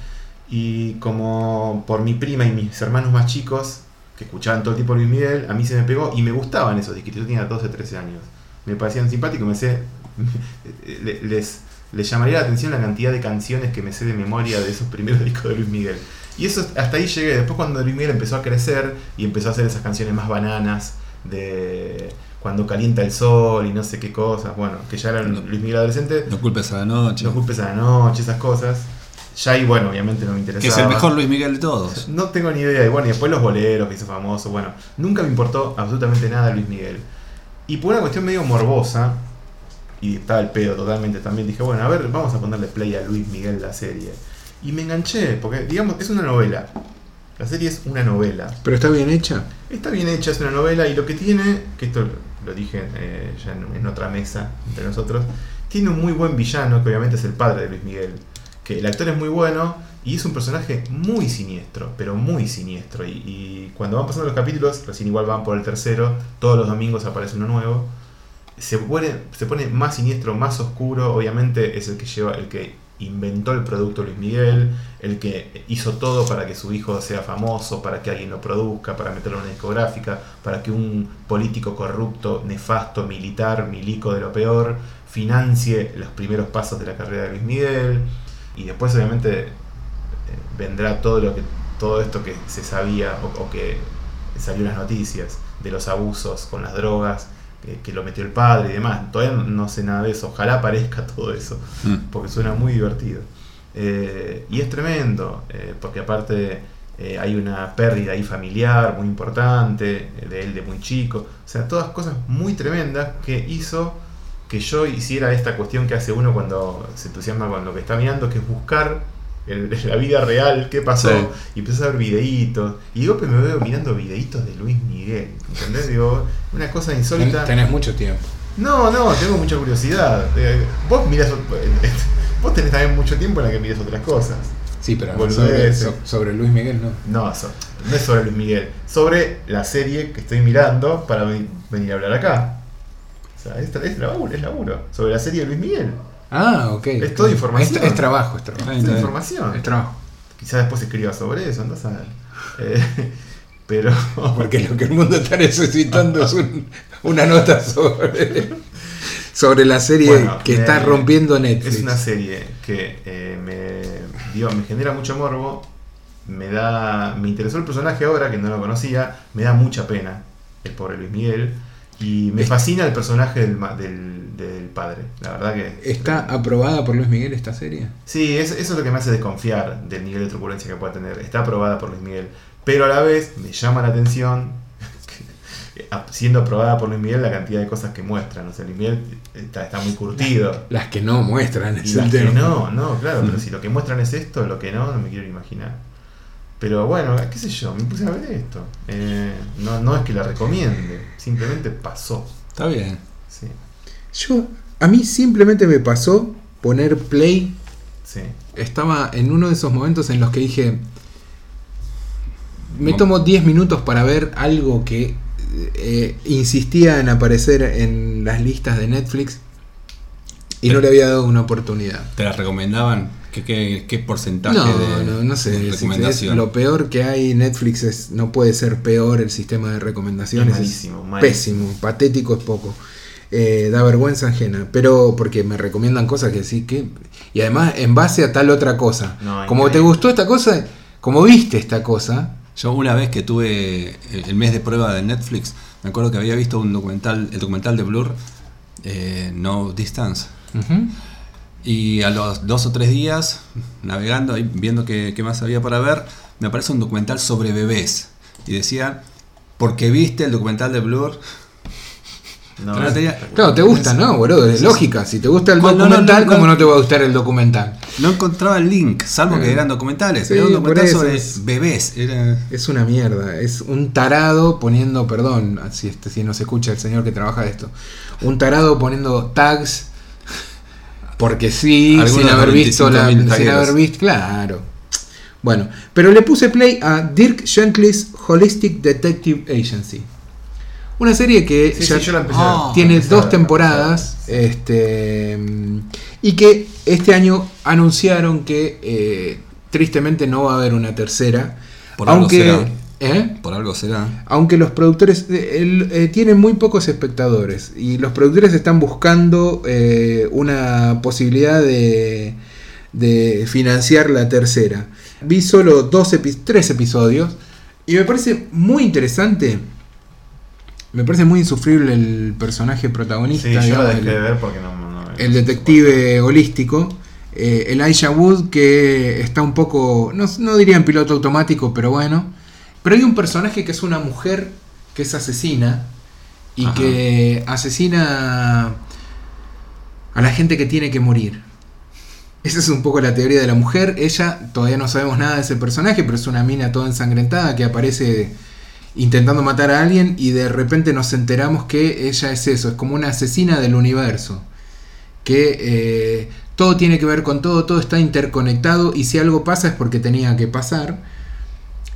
[SPEAKER 2] Y como por mi prima y mis hermanos más chicos, que escuchaban todo el tipo de Luis Miguel, a mí se me pegó y me gustaban esos disquitos. Yo tenía 12, 13 años. Me parecían simpáticos, me sé. le- Les, les llamaría la atención la cantidad de canciones que me sé de memoria de esos primeros discos de Luis Miguel. Y eso hasta ahí llegué. Después cuando Luis Miguel empezó a crecer y empezó a hacer esas canciones más bananas de cuando calienta el sol y no sé qué cosas, bueno, que ya eran
[SPEAKER 1] No.
[SPEAKER 2] Luis Miguel adolescente,
[SPEAKER 1] No culpes a la noche.
[SPEAKER 2] no culpes a la noche, esas cosas. Ya ahí, bueno, obviamente no me interesaba.
[SPEAKER 1] que es el mejor Luis Miguel de todos.
[SPEAKER 2] No tengo ni idea. Y bueno, y después los boleros que hizo famoso. Bueno, nunca me importó absolutamente nada Luis Miguel. Y por una cuestión medio morbosa, y estaba el pedo totalmente también, dije, bueno, a ver, vamos a ponerle play a Luis Miguel la serie. Y me enganché, porque digamos, es una novela. La serie es una novela.
[SPEAKER 3] Pero está bien hecha.
[SPEAKER 2] Está bien hecha, es una novela, y lo que tiene, que esto lo dije eh, ya en, en otra mesa entre nosotros, tiene un muy buen villano, que obviamente es el padre de Luis Miguel. Que el actor es muy bueno y es un personaje muy siniestro, pero muy siniestro. Y, y cuando van pasando los capítulos, recién igual van por el tercero, todos los domingos aparece uno nuevo. Se pone, se pone más siniestro, más oscuro. Obviamente es el que lleva, el que inventó el producto Luis Miguel, el que hizo todo para que su hijo sea famoso, para que alguien lo produzca, para meterlo en una discográfica, para que un político corrupto, nefasto, militar, milico de lo peor, financie los primeros pasos de la carrera de Luis Miguel. Y después obviamente eh, vendrá todo lo que todo esto que se sabía o, o que salió en las noticias de los abusos con las drogas que, que lo metió el padre y demás. Todavía no sé nada de eso. Ojalá aparezca todo eso
[SPEAKER 1] Mm.
[SPEAKER 2] porque suena muy divertido. Eh, y es tremendo, eh, porque aparte eh, hay una pérdida ahí familiar muy importante, eh, de él de muy chico. O sea, todas cosas muy tremendas que hizo que yo hiciera esta cuestión que hace uno cuando se entusiasma con lo que está mirando, que es buscar en la vida real qué pasó.
[SPEAKER 1] Sí.
[SPEAKER 2] Y empiezo a ver videitos. Y de golpe me veo mirando videitos de Luis Miguel. ¿Entendés? Digo, una cosa insólita.
[SPEAKER 3] Tenés mucho tiempo.
[SPEAKER 2] No, no, tengo mucha curiosidad. Eh, vos mirás, vos tenés también mucho tiempo en la que mirás otras cosas.
[SPEAKER 3] Sí, pero sobre, so- sobre Luis Miguel no.
[SPEAKER 2] No, so- no es sobre Luis Miguel, sobre la serie que estoy mirando para ven- venir a hablar acá. O sea, es, es laburo, es laburo. Sobre la serie de Luis Miguel.
[SPEAKER 3] Ah, ok.
[SPEAKER 2] Es toda información.
[SPEAKER 3] Es, es trabajo, es trabajo.
[SPEAKER 2] Es
[SPEAKER 1] bien.
[SPEAKER 2] información.
[SPEAKER 3] Es trabajo.
[SPEAKER 2] Quizás después escriba sobre eso, andás a ver. Eh, pero.
[SPEAKER 3] Porque lo que el mundo está necesitando es un- una nota sobre, sobre la serie
[SPEAKER 2] Bueno,
[SPEAKER 3] que
[SPEAKER 2] me-
[SPEAKER 3] está rompiendo Netflix.
[SPEAKER 2] Es una serie que eh, me, digo, me genera mucho morbo. Me da. Me interesó el personaje ahora, que no lo conocía. Me da mucha pena el pobre Luis Miguel. Y me fascina el personaje del, del, del padre. La verdad que.
[SPEAKER 3] ¿Está aprobada por Luis Miguel esta serie?
[SPEAKER 2] Sí, es- eso es lo que me hace desconfiar del nivel de truculencia que pueda tener. Está aprobada por Luis Miguel. Pero a la vez me llama la atención, que, siendo aprobada por Luis Miguel, la cantidad de cosas que muestran. O sea, Luis Miguel está, está muy curtido.
[SPEAKER 3] Las que no muestran
[SPEAKER 2] Y
[SPEAKER 3] es
[SPEAKER 2] las que no, no, claro, pero si lo que muestran es esto, lo que no, no me quiero ni imaginar. Pero bueno, qué sé yo, me puse a ver esto. Eh, no, no es que la recomiende, simplemente pasó.
[SPEAKER 1] Está bien.
[SPEAKER 2] Sí,
[SPEAKER 3] Yo, a mí simplemente me pasó poner play.
[SPEAKER 2] sí.
[SPEAKER 3] Estaba en uno de esos momentos en los que dije, me tomo 10 minutos para ver algo que eh, insistía en aparecer en las listas de Netflix y no le había dado una oportunidad.
[SPEAKER 1] ¿Te las recomendaban? ¿Qué, qué, qué porcentaje
[SPEAKER 3] No,
[SPEAKER 1] de,
[SPEAKER 3] no, no sé.
[SPEAKER 1] de
[SPEAKER 3] es lo peor que hay Netflix es no puede ser peor el sistema de recomendaciones.
[SPEAKER 2] Es
[SPEAKER 3] es
[SPEAKER 2] malísimo, malísimo.
[SPEAKER 3] pésimo, patético es poco. Eh, da vergüenza ajena, pero porque me recomiendan cosas que sí que y además en base a tal otra cosa.
[SPEAKER 2] No,
[SPEAKER 3] como te gustó esta cosa, como viste esta cosa,
[SPEAKER 1] Yo una vez que tuve el mes de prueba de Netflix, me acuerdo que había visto un documental, el documental de Blur, eh, No Distance.
[SPEAKER 3] ujú,
[SPEAKER 1] Y a los dos o tres días, navegando, ahí, viendo qué, qué más había para ver, me aparece un documental sobre bebés. Y decía, porque viste el documental de Blur,
[SPEAKER 2] No,
[SPEAKER 1] Pero no tenía-
[SPEAKER 3] claro, te gusta, ¿no, boludo? Es lógica. Si te gusta el
[SPEAKER 1] No, no, no,
[SPEAKER 3] documental,
[SPEAKER 1] no,
[SPEAKER 3] ¿cómo
[SPEAKER 1] no.
[SPEAKER 3] te va a gustar el documental?
[SPEAKER 1] no encontraba el link, salvo que
[SPEAKER 3] Ah.
[SPEAKER 1] eran documentales.
[SPEAKER 3] Sí,
[SPEAKER 1] era un documental
[SPEAKER 3] eso
[SPEAKER 1] sobre
[SPEAKER 3] es-
[SPEAKER 1] bebés. Era,
[SPEAKER 3] Es una mierda, es un tarado poniendo, perdón, si, este, si no se escucha el señor que trabaja de esto, un tarado poniendo tags Porque sí, sin haber visto la.
[SPEAKER 1] 25.000
[SPEAKER 3] Sin haber visto. Claro. Bueno, pero le puse play a Dirk Gently's Holistic Detective Agency. Una serie que
[SPEAKER 2] Sí,
[SPEAKER 3] ya
[SPEAKER 2] sí,
[SPEAKER 1] Ah,
[SPEAKER 3] tiene
[SPEAKER 2] a
[SPEAKER 3] dos temporadas.
[SPEAKER 2] a.
[SPEAKER 3] Este. Y que este año anunciaron que eh, tristemente no va a haber una tercera.
[SPEAKER 1] Por
[SPEAKER 3] aunque. ¿Eh?
[SPEAKER 1] Por algo será.
[SPEAKER 3] Aunque los productores eh, el- eh, tienen muy pocos espectadores y los productores están buscando eh, una posibilidad de, de financiar la tercera. Vi solo dos epi- tres episodios y me parece muy interesante. Me parece muy insufrible el personaje protagonista,
[SPEAKER 2] Sí, yo la
[SPEAKER 3] digamos,
[SPEAKER 2] dejé
[SPEAKER 3] el-
[SPEAKER 2] de ver porque no. no-
[SPEAKER 3] el detective holístico, eh, Elijah Wood, que está un poco, no, no diría en piloto automático, pero bueno. Pero hay un personaje que es una mujer que es asesina y
[SPEAKER 1] Ajá.
[SPEAKER 3] que asesina a la gente que tiene que morir. Esa es un poco la teoría de la mujer. Ella, todavía no sabemos nada de ese personaje, pero es una mina toda ensangrentada que aparece intentando matar a alguien y de repente nos enteramos que ella es eso, es como una asesina del universo. Que eh, todo tiene que ver con todo, todo está interconectado y si algo pasa es porque tenía que pasar.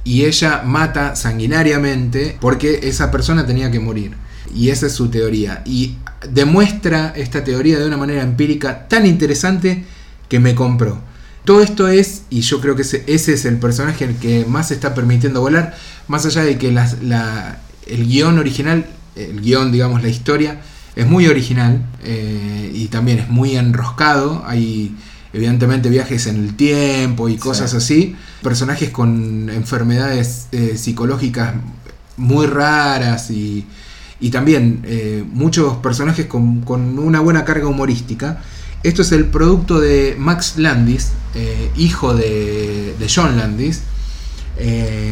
[SPEAKER 3] Y ella mata sanguinariamente porque esa persona tenía que morir. Y esa es su teoría. Y demuestra esta teoría de una manera empírica tan interesante que me compró. Todo esto es, y yo creo que ese, es el personaje el que más se está permitiendo volar, más allá de que la- el guion original, el guion, digamos, la historia, es muy original eh, y también es muy enroscado. Hay evidentemente viajes en el tiempo y cosas
[SPEAKER 2] Sí.
[SPEAKER 3] así. Personajes con enfermedades eh, psicológicas muy raras y, y también eh, muchos personajes con, con una buena carga humorística. Esto es el producto de Max Landis, eh, hijo de, de John Landis.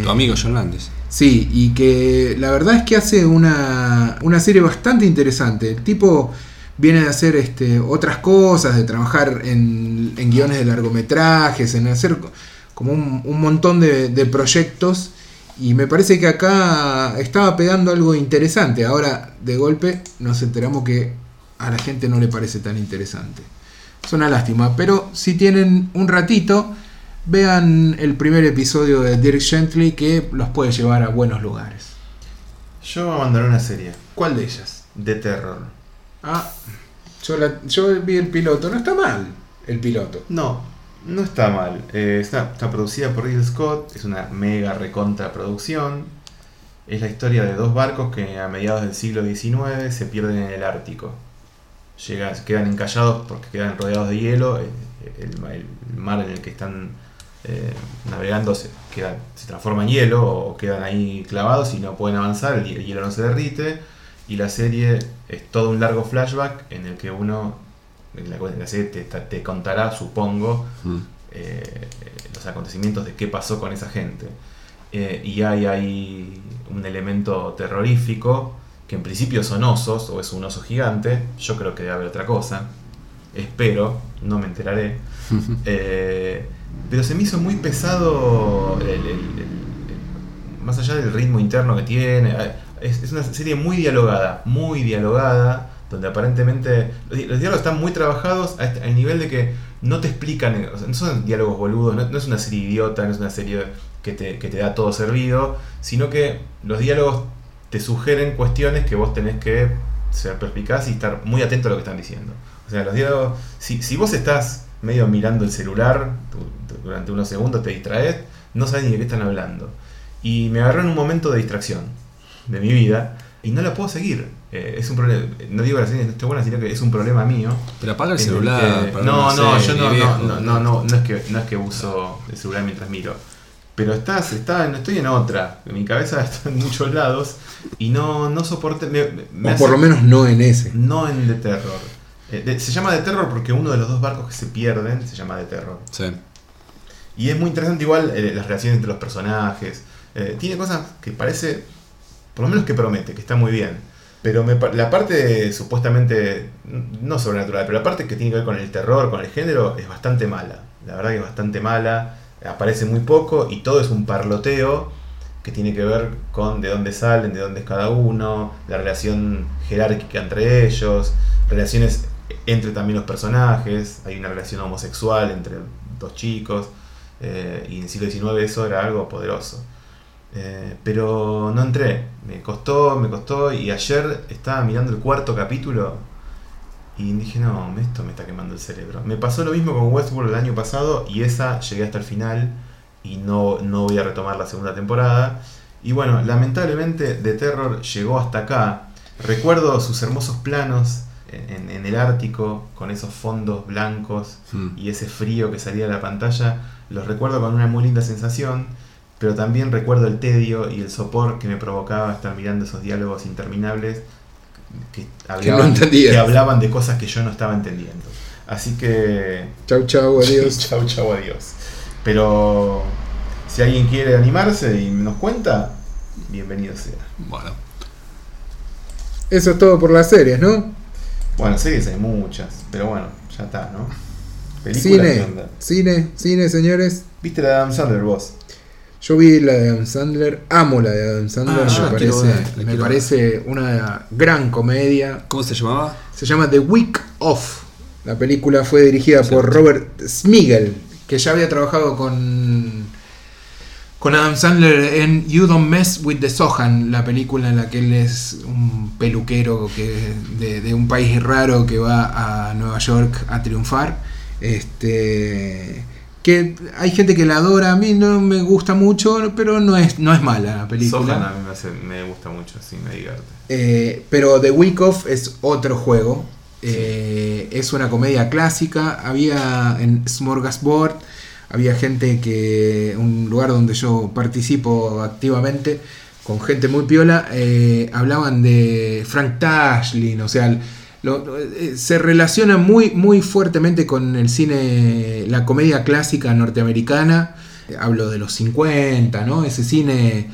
[SPEAKER 1] Tu amigo John Landis.
[SPEAKER 3] Sí, y que la verdad es que hace una, una serie bastante interesante. El tipo viene de hacer este, otras cosas, de trabajar en, guiones de largometrajes, en hacer como un, montón de, proyectos. Y me parece que acá estaba pegando algo interesante. Ahora, de golpe, nos enteramos que a la gente no le parece tan interesante. Es una lástima, pero si tienen un ratito, vean el primer episodio de Dirk Gently que los puede llevar a buenos lugares.
[SPEAKER 2] Yo abandoné una serie
[SPEAKER 3] ¿Cuál de ellas?
[SPEAKER 2] de terror.
[SPEAKER 3] Ah, yo, la- yo vi el piloto, no está mal el piloto.
[SPEAKER 2] No, no está mal. Eh, está, está producida por Ridley Scott, es una mega recontra producción. Es la historia de dos barcos que a mediados del siglo XIX se pierden en el Ártico. Llegan, quedan encallados porque quedan rodeados de hielo. El, el ma- el mar en el que están eh, navegando se, queda- se transforma en hielo o quedan ahí clavados y no pueden avanzar, el, el hielo no se derrite. Y la serie es todo un largo flashback en el que uno, en la, en la serie te, te contará, supongo,
[SPEAKER 1] Mm.
[SPEAKER 2] eh, los acontecimientos de qué pasó con esa gente. Eh, y hay ahí un elemento terrorífico, que en principio son osos, o es un oso gigante, yo creo que debe haber otra cosa, espero, no me enteraré. Eh, pero se me hizo muy pesado, el- el- el- el- más allá del ritmo interno que tiene, es, una serie muy dialogada, muy dialogada, donde aparentemente los, di- los diálogos están muy trabajados este- al nivel de que no te explican, o no son diálogos boludos, no, es una serie idiota, no es una serie que te, que te da todo servido, sino que los diálogos te sugieren cuestiones que vos tenés que ser perspicaz y estar muy atento a lo que están diciendo. O sea, los diálogos, si, si vos estás medio mirando el celular durante unos segundos, te distraes, no sabes ni de qué están hablando. Y me agarró en un momento de distracción de mi vida y no la puedo seguir. Eh, es un problema, no digo que la serie no esté buena, sino que es un problema mío.
[SPEAKER 1] Pero apaga el celular.
[SPEAKER 2] que- no, no, yo no,
[SPEAKER 1] viejo.
[SPEAKER 2] no, no, no, no, es que, no es que uso el celular mientras miro. Pero estás, está, no estoy en otra. Mi cabeza está en muchos lados y no, no soporte. Me, me
[SPEAKER 3] O
[SPEAKER 2] hace-
[SPEAKER 3] por lo menos no en ese.
[SPEAKER 2] no en de terror. Eh, de- se llama de terror porque uno de los dos barcos que se pierden se llama de terror.
[SPEAKER 1] Sí.
[SPEAKER 2] Y es muy interesante igual eh, las relaciones entre los personajes. Tiene cosas que parece, por lo menos que promete, que está muy bien. Pero me la parte supuestamente, no sobrenatural, pero la parte que tiene que ver con el terror, con el género, es bastante mala. La verdad que es bastante mala. Aparece muy poco y todo es un parloteo que tiene que ver con de dónde salen, de dónde es cada uno, la relación jerárquica entre ellos, relaciones entre también los personajes, hay una relación homosexual entre dos chicos, eh, y en el siglo XIX eso era algo poderoso. Eh, pero no entré, me costó, me costó, y ayer estaba mirando el cuarto capítulo y dije, no, esto me está quemando el cerebro. Me pasó lo mismo con Westworld el año pasado y esa llegué hasta el final y no, no voy a retomar la segunda temporada. Y bueno, lamentablemente The Terror llegó hasta acá. Recuerdo sus hermosos planos en, en el Ártico, con esos fondos blancos
[SPEAKER 1] Mm.
[SPEAKER 2] y ese frío que salía de la pantalla. Los recuerdo con una muy linda sensación, pero también recuerdo el tedio y el sopor que me provocaba estar mirando esos diálogos interminables que hablaban,
[SPEAKER 3] entendías.
[SPEAKER 2] que hablaban de cosas que yo no estaba entendiendo. Así que
[SPEAKER 3] Chau, chau, adiós.
[SPEAKER 2] chau, chau, adiós. Pero si alguien quiere animarse y nos cuenta, bienvenido sea.
[SPEAKER 1] Bueno,
[SPEAKER 3] Eso es todo por las series, ¿no?
[SPEAKER 2] Bueno, series hay muchas, pero bueno, ya está, ¿no? Películas, ¿qué
[SPEAKER 3] Cine, cine, cine, señores.
[SPEAKER 2] ¿Viste la de Adam Sandler vos?
[SPEAKER 3] Yo vi la de Adam Sandler, amo la de Adam Sandler,
[SPEAKER 1] Ah,
[SPEAKER 3] me parece,
[SPEAKER 1] ver, la
[SPEAKER 3] me
[SPEAKER 1] quiero
[SPEAKER 3] parece una gran comedia.
[SPEAKER 1] ¿cómo se llamaba?
[SPEAKER 3] Se llama The Week Off. La película fue dirigida por. Robert Smigel, que ya había trabajado con, con Adam Sandler en You Don't Mess with the Sohan, la película en la que él es un peluquero que, de, de un país raro que va a Nueva York a triunfar. Este, que hay gente que la adora, a mí no me gusta mucho, pero no es, no es mala la película.
[SPEAKER 2] Sohan a mí me, hace- me gusta mucho, sí, me divierte.
[SPEAKER 3] Eh, pero The Week Off es otro juego. Eh, es una comedia clásica. Había en Smorgasbord, había gente que. Un lugar donde yo participo activamente, con gente muy piola, eh, hablaban de Frank Tashlin, o sea. Lo- eh, se relaciona muy, muy fuertemente con el cine, la comedia clásica norteamericana. Hablo de los 50, ¿no? Ese cine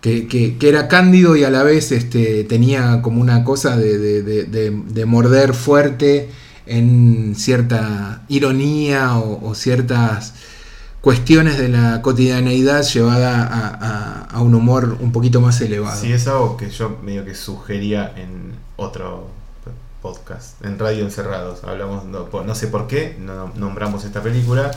[SPEAKER 3] que, que- era cándido y a la vez este, tenía como una cosa de, de- de- de- de morder fuerte en cierta ironía o, o ciertas cuestiones de la cotidianeidad llevada a, a- a un humor un poquito más elevado.
[SPEAKER 2] Sí, es algo que yo medio que sugería en otro podcast, en Radio Encerrados. Hablamos, no, sé por qué, no nombramos esta película.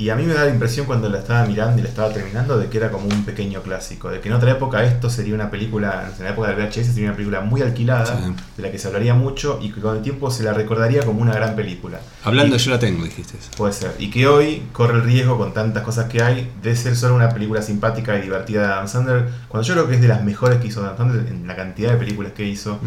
[SPEAKER 2] Y a mí me da la impresión cuando la estaba mirando y la estaba terminando de que era como un pequeño clásico. De que en otra época esto sería una película, en la época del VHS sería una película muy alquilada,
[SPEAKER 1] Sí.
[SPEAKER 2] de la que se hablaría mucho y que con el tiempo se la recordaría como una gran película.
[SPEAKER 1] Hablando,
[SPEAKER 2] Y-
[SPEAKER 1] yo la tengo, dijiste.
[SPEAKER 2] Puede ser. Y que hoy corre el riesgo con tantas cosas que hay de ser solo una película simpática y divertida de Adam Sandler. Cuando yo creo que es de las mejores que hizo Adam Sandler en la cantidad de películas que hizo.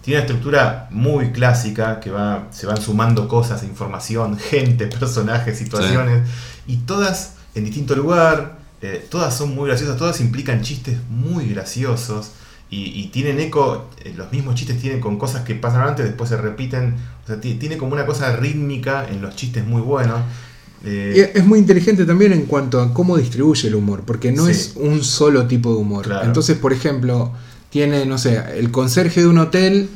[SPEAKER 2] Tiene una estructura muy clásica que va, se van sumando cosas, información, gente, personajes, situaciones. Y todas en distinto lugar. eh, todas son muy graciosas, todas implican chistes muy graciosos. Y, y tienen eco, eh, los mismos chistes tienen con cosas que pasan antes, después se repiten. O sea, ti- tiene como una cosa rítmica en los chistes muy buenos. Eh,
[SPEAKER 3] es muy inteligente también en cuanto a cómo distribuye el humor, porque no
[SPEAKER 2] Sí.
[SPEAKER 3] es un solo tipo de humor.
[SPEAKER 2] Claro.
[SPEAKER 3] Entonces, por ejemplo, tiene, no sé, el conserje de un hotel,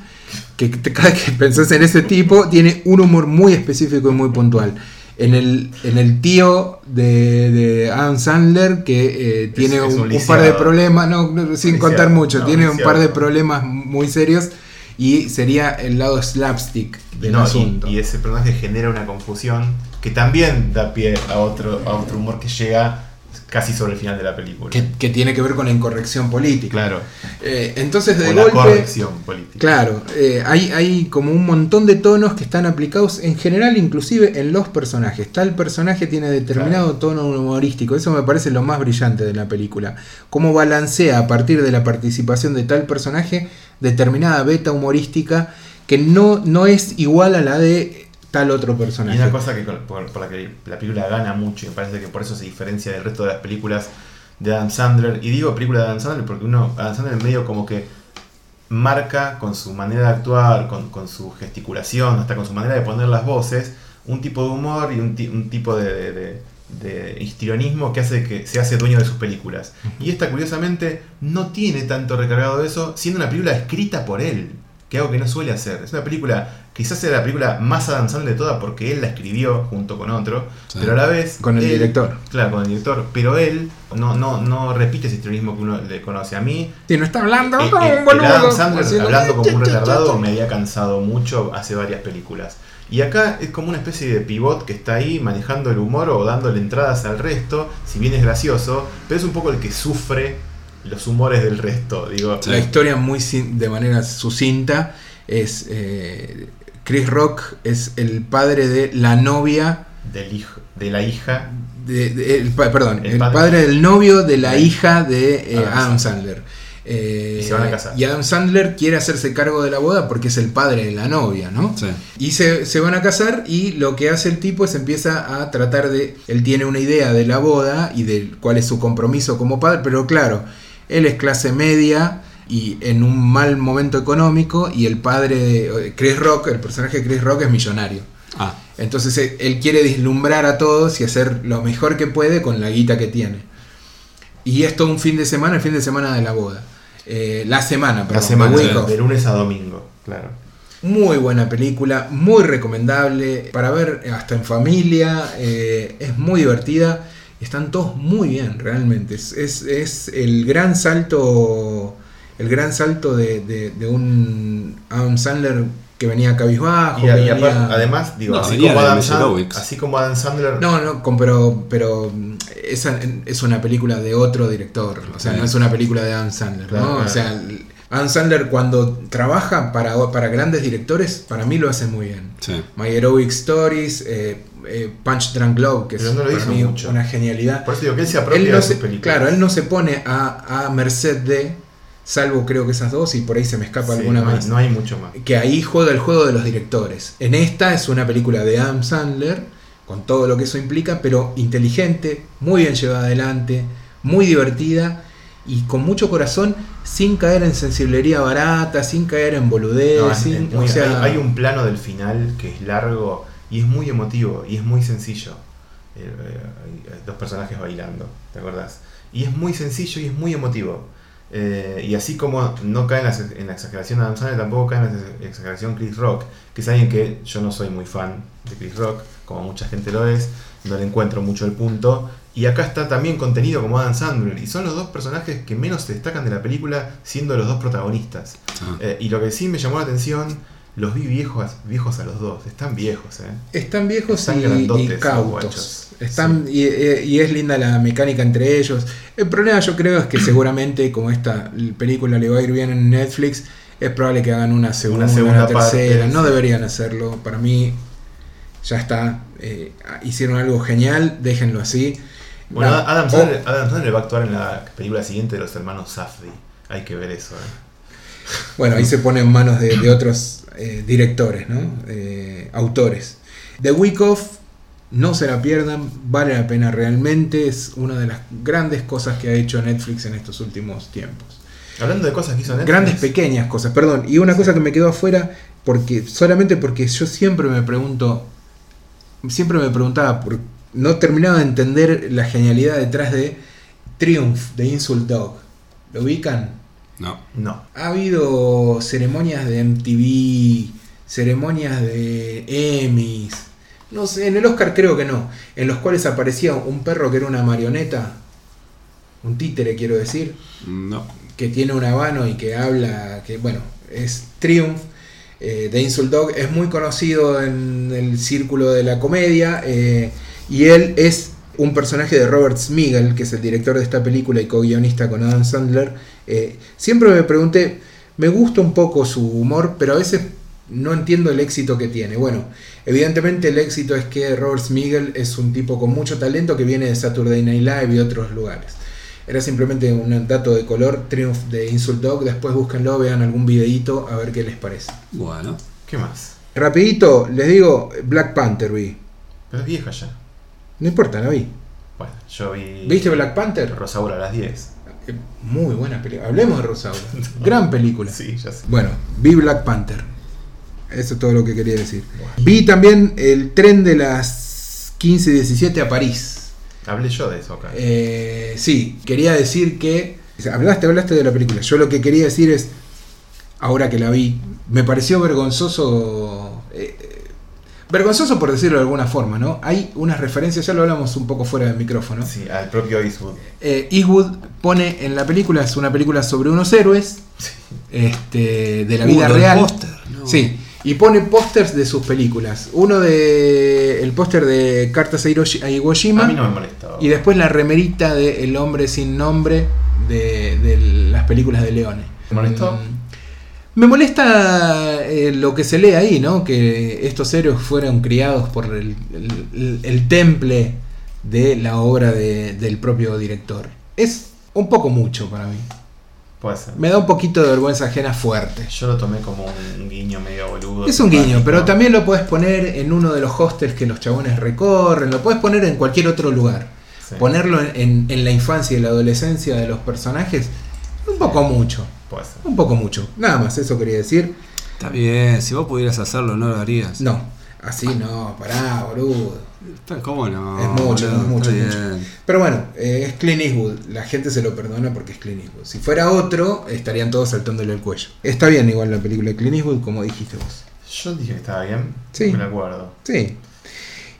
[SPEAKER 3] que te- cada vez que pensás en ese tipo, tiene un humor muy específico y muy puntual. En el, en el tío de, de Adam Sandler, que eh, tiene
[SPEAKER 2] es
[SPEAKER 3] un,
[SPEAKER 2] un
[SPEAKER 3] un par de problemas, no, no, sin
[SPEAKER 2] Lisiado,
[SPEAKER 3] contar mucho,
[SPEAKER 2] no,
[SPEAKER 3] tiene un par de problemas muy serios y sería el lado slapstick del
[SPEAKER 2] no, y-
[SPEAKER 3] asunto.
[SPEAKER 2] y ese personaje genera una confusión que también da pie a otro, a otro humor que llega casi sobre el final de la película.
[SPEAKER 3] que, que tiene que ver con la incorrección política.
[SPEAKER 2] Claro,
[SPEAKER 3] Eh, entonces, de
[SPEAKER 2] o la corrección política.
[SPEAKER 3] claro, eh, hay, hay como un montón de tonos que están aplicados en general, inclusive en los personajes. Tal personaje tiene determinado tono humorístico. Eso me parece lo más brillante de la película. Cómo balancea a partir de la participación de tal personaje determinada beta humorística que no, no es igual a la de tal otro
[SPEAKER 2] Y
[SPEAKER 3] personaje.
[SPEAKER 2] una cosa que por, por la que la película gana mucho, y me parece que por eso se diferencia del resto de las películas de Adam Sandler, y digo película de Adam Sandler porque uno, Adam Sandler en medio como que marca con su manera de actuar, con, con su gesticulación, hasta con su manera de poner las voces, un tipo de humor y un tipo de, de, de- de histrionismo que hace que se hace dueño de sus películas. Y esta curiosamente no tiene tanto recargado de eso, siendo una película escrita por él. Que algo que no suele hacer. Es una película, quizás sea la película más Sandler de toda porque él la escribió junto con otro,
[SPEAKER 1] Sí.
[SPEAKER 2] pero a la vez...
[SPEAKER 3] Con el
[SPEAKER 2] él-
[SPEAKER 3] director.
[SPEAKER 2] Claro, con el director, pero él no, no, no repite ese histrionismo que uno le conoce. A mí,
[SPEAKER 3] Sí, no está hablando
[SPEAKER 2] el,
[SPEAKER 3] como
[SPEAKER 2] el-
[SPEAKER 3] un boludo.
[SPEAKER 2] Sandler hablando como un retardado me había cansado mucho hace varias películas. Y acá es como una especie de pivot que está ahí manejando el humor o dándole entradas al resto, si bien es gracioso, pero es un poco el que sufre los humores del resto. Digo,
[SPEAKER 1] Sí.
[SPEAKER 3] La historia muy sin- de manera sucinta es eh, Chris Rock es el padre de la novia
[SPEAKER 2] del hijo, de la hija.
[SPEAKER 3] de, de- el perdón,
[SPEAKER 2] El
[SPEAKER 3] el,
[SPEAKER 2] padre.
[SPEAKER 3] padre. del novio de la hija de eh,
[SPEAKER 2] Adam
[SPEAKER 3] Adam Sandler. Eh,
[SPEAKER 2] Y se van a casar.
[SPEAKER 3] y Adam Sandler quiere hacerse cargo de la boda porque es el padre de la novia, ¿no?
[SPEAKER 1] Sí.
[SPEAKER 3] Y se, se van a casar y lo que hace el tipo es empieza a tratar de... Él tiene una idea de la boda y de cuál es su compromiso como padre, pero claro, él es clase media y en un mal momento económico y el padre de Chris Rock, el personaje de Chris Rock es millonario.
[SPEAKER 1] Ah,
[SPEAKER 3] Entonces él, él quiere deslumbrar a todos y hacer lo mejor que puede con la guita que tiene. Y es todo un fin de semana, el fin de semana de la boda. Eh, la semana,
[SPEAKER 2] La
[SPEAKER 3] perdón,
[SPEAKER 2] semana,
[SPEAKER 3] the week of.
[SPEAKER 2] de lunes a domingo, claro.
[SPEAKER 3] Muy buena película, muy recomendable para ver hasta en familia, eh, es muy divertida, están todos muy bien realmente, es, es- es el gran salto, el gran salto de, de- de un Adam Sandler que venía cabizbajo.
[SPEAKER 2] Y,
[SPEAKER 3] que
[SPEAKER 2] y
[SPEAKER 3] venía-
[SPEAKER 2] aparte, además, digo,
[SPEAKER 1] No,
[SPEAKER 2] así, como Adam. Sand- así como Adam Sandler.
[SPEAKER 3] No, no, pero, pero esa es una película de otro director, o sea,
[SPEAKER 1] Sí.
[SPEAKER 3] no es una película de Adam Sandler,
[SPEAKER 2] Claro,
[SPEAKER 3] ¿no?
[SPEAKER 2] claro.
[SPEAKER 3] O sea, Adam Sandler cuando trabaja para, para grandes directores, para mí lo hace muy bien.
[SPEAKER 1] sí.
[SPEAKER 3] Meyerowitz Stories, eh, eh, Punch Drunk Love, que es
[SPEAKER 2] no
[SPEAKER 3] para mí
[SPEAKER 2] mucho.
[SPEAKER 3] una genialidad.
[SPEAKER 2] Por eso digo que él se apropia
[SPEAKER 3] Él no
[SPEAKER 2] de sus películas.
[SPEAKER 3] claro, él no se pone a, a merced de, salvo creo que esas dos, y por ahí se me escapa
[SPEAKER 2] Sí,
[SPEAKER 3] alguna
[SPEAKER 2] no, hay-
[SPEAKER 3] más.
[SPEAKER 2] no hay mucho más.
[SPEAKER 3] Que ahí juega el juego de los directores. En esta es una película de Adam Sandler, con todo lo que eso implica, pero inteligente, muy bien llevada adelante, muy divertida y con mucho corazón, sin caer en sensiblería barata, sin caer en boludez.
[SPEAKER 2] No,
[SPEAKER 3] sin- o sea,
[SPEAKER 2] hay, hay un plano del final que es largo y es muy emotivo y es muy sencillo. Eh, eh, hay dos personajes bailando, ¿te acordás? Y es muy sencillo y es muy emotivo. Eh, y así como no cae en la, en la exageración Adam Sandler, tampoco cae en la exageración Chris Rock, que es alguien que yo no soy muy fan de Chris Rock, como mucha gente lo es, no le encuentro mucho el punto. Y acá está también contenido como Adam Sandler, y son los dos personajes que menos se destacan de la película, siendo los dos protagonistas.
[SPEAKER 1] Ah.
[SPEAKER 2] Eh, y lo que sí me llamó la atención, los vi viejos, viejos a los dos, están viejos, ¿eh?
[SPEAKER 3] Están viejos
[SPEAKER 2] Están
[SPEAKER 3] y,
[SPEAKER 2] grandotes
[SPEAKER 3] y
[SPEAKER 2] esos
[SPEAKER 3] cautos. Están, y, eh, y es linda la mecánica entre ellos. El problema yo creo es que seguramente como esta película le va a ir bien en Netflix, es probable que hagan una segunda,
[SPEAKER 2] Una segunda
[SPEAKER 3] una tercera.
[SPEAKER 2] parte,
[SPEAKER 3] no
[SPEAKER 2] sí.
[SPEAKER 3] deberían hacerlo. Para mí ya está. eh, hicieron algo genial, déjenlo así.
[SPEAKER 2] Bueno,
[SPEAKER 3] No,
[SPEAKER 2] Adam, Sandler, Adam Sandler va a actuar en la película siguiente de los hermanos Safdie. Hay que ver eso, ¿eh?
[SPEAKER 3] Bueno, ahí se pone en manos de, de otros eh, directores, ¿no? Eh, autores. The Week Off, no se la pierdan, vale la pena realmente, es una de las grandes cosas que ha hecho Netflix en estos últimos tiempos.
[SPEAKER 2] Hablando de cosas que hizo Netflix.
[SPEAKER 3] Grandes pequeñas cosas, perdón. Y una cosa que me quedó afuera, porque solamente porque yo siempre me pregunto, siempre me preguntaba, por, no terminaba de entender la genialidad detrás de Triumph de Insult Dog. ¿Lo ubican?
[SPEAKER 1] No.
[SPEAKER 2] No.
[SPEAKER 3] Ha habido ceremonias de MTV, ceremonias de Emmys, no sé, en el Oscar creo que no, en los cuales aparecía un perro que era una marioneta, un títere quiero decir,
[SPEAKER 1] No.
[SPEAKER 3] que tiene un habano y que habla, que bueno, es Triumph eh, de Insult Dog, es muy conocido en el círculo de la comedia eh, y él es un personaje de Robert Smigel, que es el director de esta película y co-guionista con Adam Sandler. Eh, siempre me pregunté, me gusta un poco su humor, pero a veces no entiendo el éxito que tiene. Bueno, evidentemente el éxito es que Robert Smigel es un tipo con mucho talento que viene de Saturday Night Live y otros lugares. Era simplemente un dato de color, Triumph de Insult Dog. Después búsquenlo, vean algún videíto a ver qué les parece.
[SPEAKER 1] Bueno.
[SPEAKER 2] ¿Qué más?
[SPEAKER 3] Rapidito, les digo, Black Panther vi.
[SPEAKER 2] Pero es vieja ya.
[SPEAKER 3] No importa, la vi.
[SPEAKER 2] Bueno, yo vi.
[SPEAKER 3] ¿Viste Black Panther?
[SPEAKER 2] Rosaura a las 10.
[SPEAKER 3] Eh, Muy buena película. Hablemos de Rosaura. Gran película.
[SPEAKER 2] Sí, ya sé.
[SPEAKER 3] Bueno, vi Black Panther. Eso es todo lo que quería decir. Vi también el tren de las 15 y 17 a París.
[SPEAKER 2] Hablé yo de eso acá.
[SPEAKER 3] Eh, sí, quería decir que. Hablaste, hablaste de la película. Yo lo que quería decir es. ahora que la vi, me pareció vergonzoso. Vergonzoso por decirlo de alguna forma, ¿no? Hay unas referencias, ya lo hablamos un poco fuera del micrófono.
[SPEAKER 2] Sí, al propio Eastwood.
[SPEAKER 3] Eh, Eastwood pone en la película, es una película sobre unos héroes este, de la
[SPEAKER 1] Uh,
[SPEAKER 3] vida real.
[SPEAKER 1] póster, no.
[SPEAKER 3] Sí, y pone pósters de sus películas. Uno de. El póster de Cartas a, Hiroshi- a Iwo Jima.
[SPEAKER 2] A mí no me molesta.
[SPEAKER 3] Y después la remerita de El hombre sin nombre de, de las películas de Leone.
[SPEAKER 2] ¿Te molestó?
[SPEAKER 3] Mm, Me molesta eh, lo que se lee ahí, ¿no? Que estos héroes fueron criados por el, el- el- el temple de la obra de- del propio director. Es un poco mucho para mí.
[SPEAKER 2] Puede ser.
[SPEAKER 3] Me da un poquito de vergüenza ajena fuerte.
[SPEAKER 2] Yo lo tomé como un guiño medio boludo.
[SPEAKER 3] Es un guiño, pero también lo puedes poner en uno de los hostels que los chabones recorren, lo puedes poner en cualquier otro lugar.
[SPEAKER 2] Sí,
[SPEAKER 3] Ponerlo en, en- en la infancia y la adolescencia de los personajes, un poco mucho.
[SPEAKER 2] Puede ser.
[SPEAKER 3] Un poco mucho. Nada más, eso quería decir.
[SPEAKER 1] Está bien, si vos pudieras hacerlo, no lo harías.
[SPEAKER 3] No, así no, pará, boludo.
[SPEAKER 1] Está- ¿Cómo no?
[SPEAKER 3] Es mucho,
[SPEAKER 1] boludo?
[SPEAKER 3] es mucho. Pero bueno, eh, es Clint Eastwood. La gente se lo perdona porque es Clint Eastwood. Si fuera otro, estarían todos saltándole el cuello. Está bien igual la película de Clint Eastwood, como dijiste vos.
[SPEAKER 2] Yo dije que estaba bien.
[SPEAKER 3] Sí.
[SPEAKER 2] Me acuerdo.
[SPEAKER 3] Sí.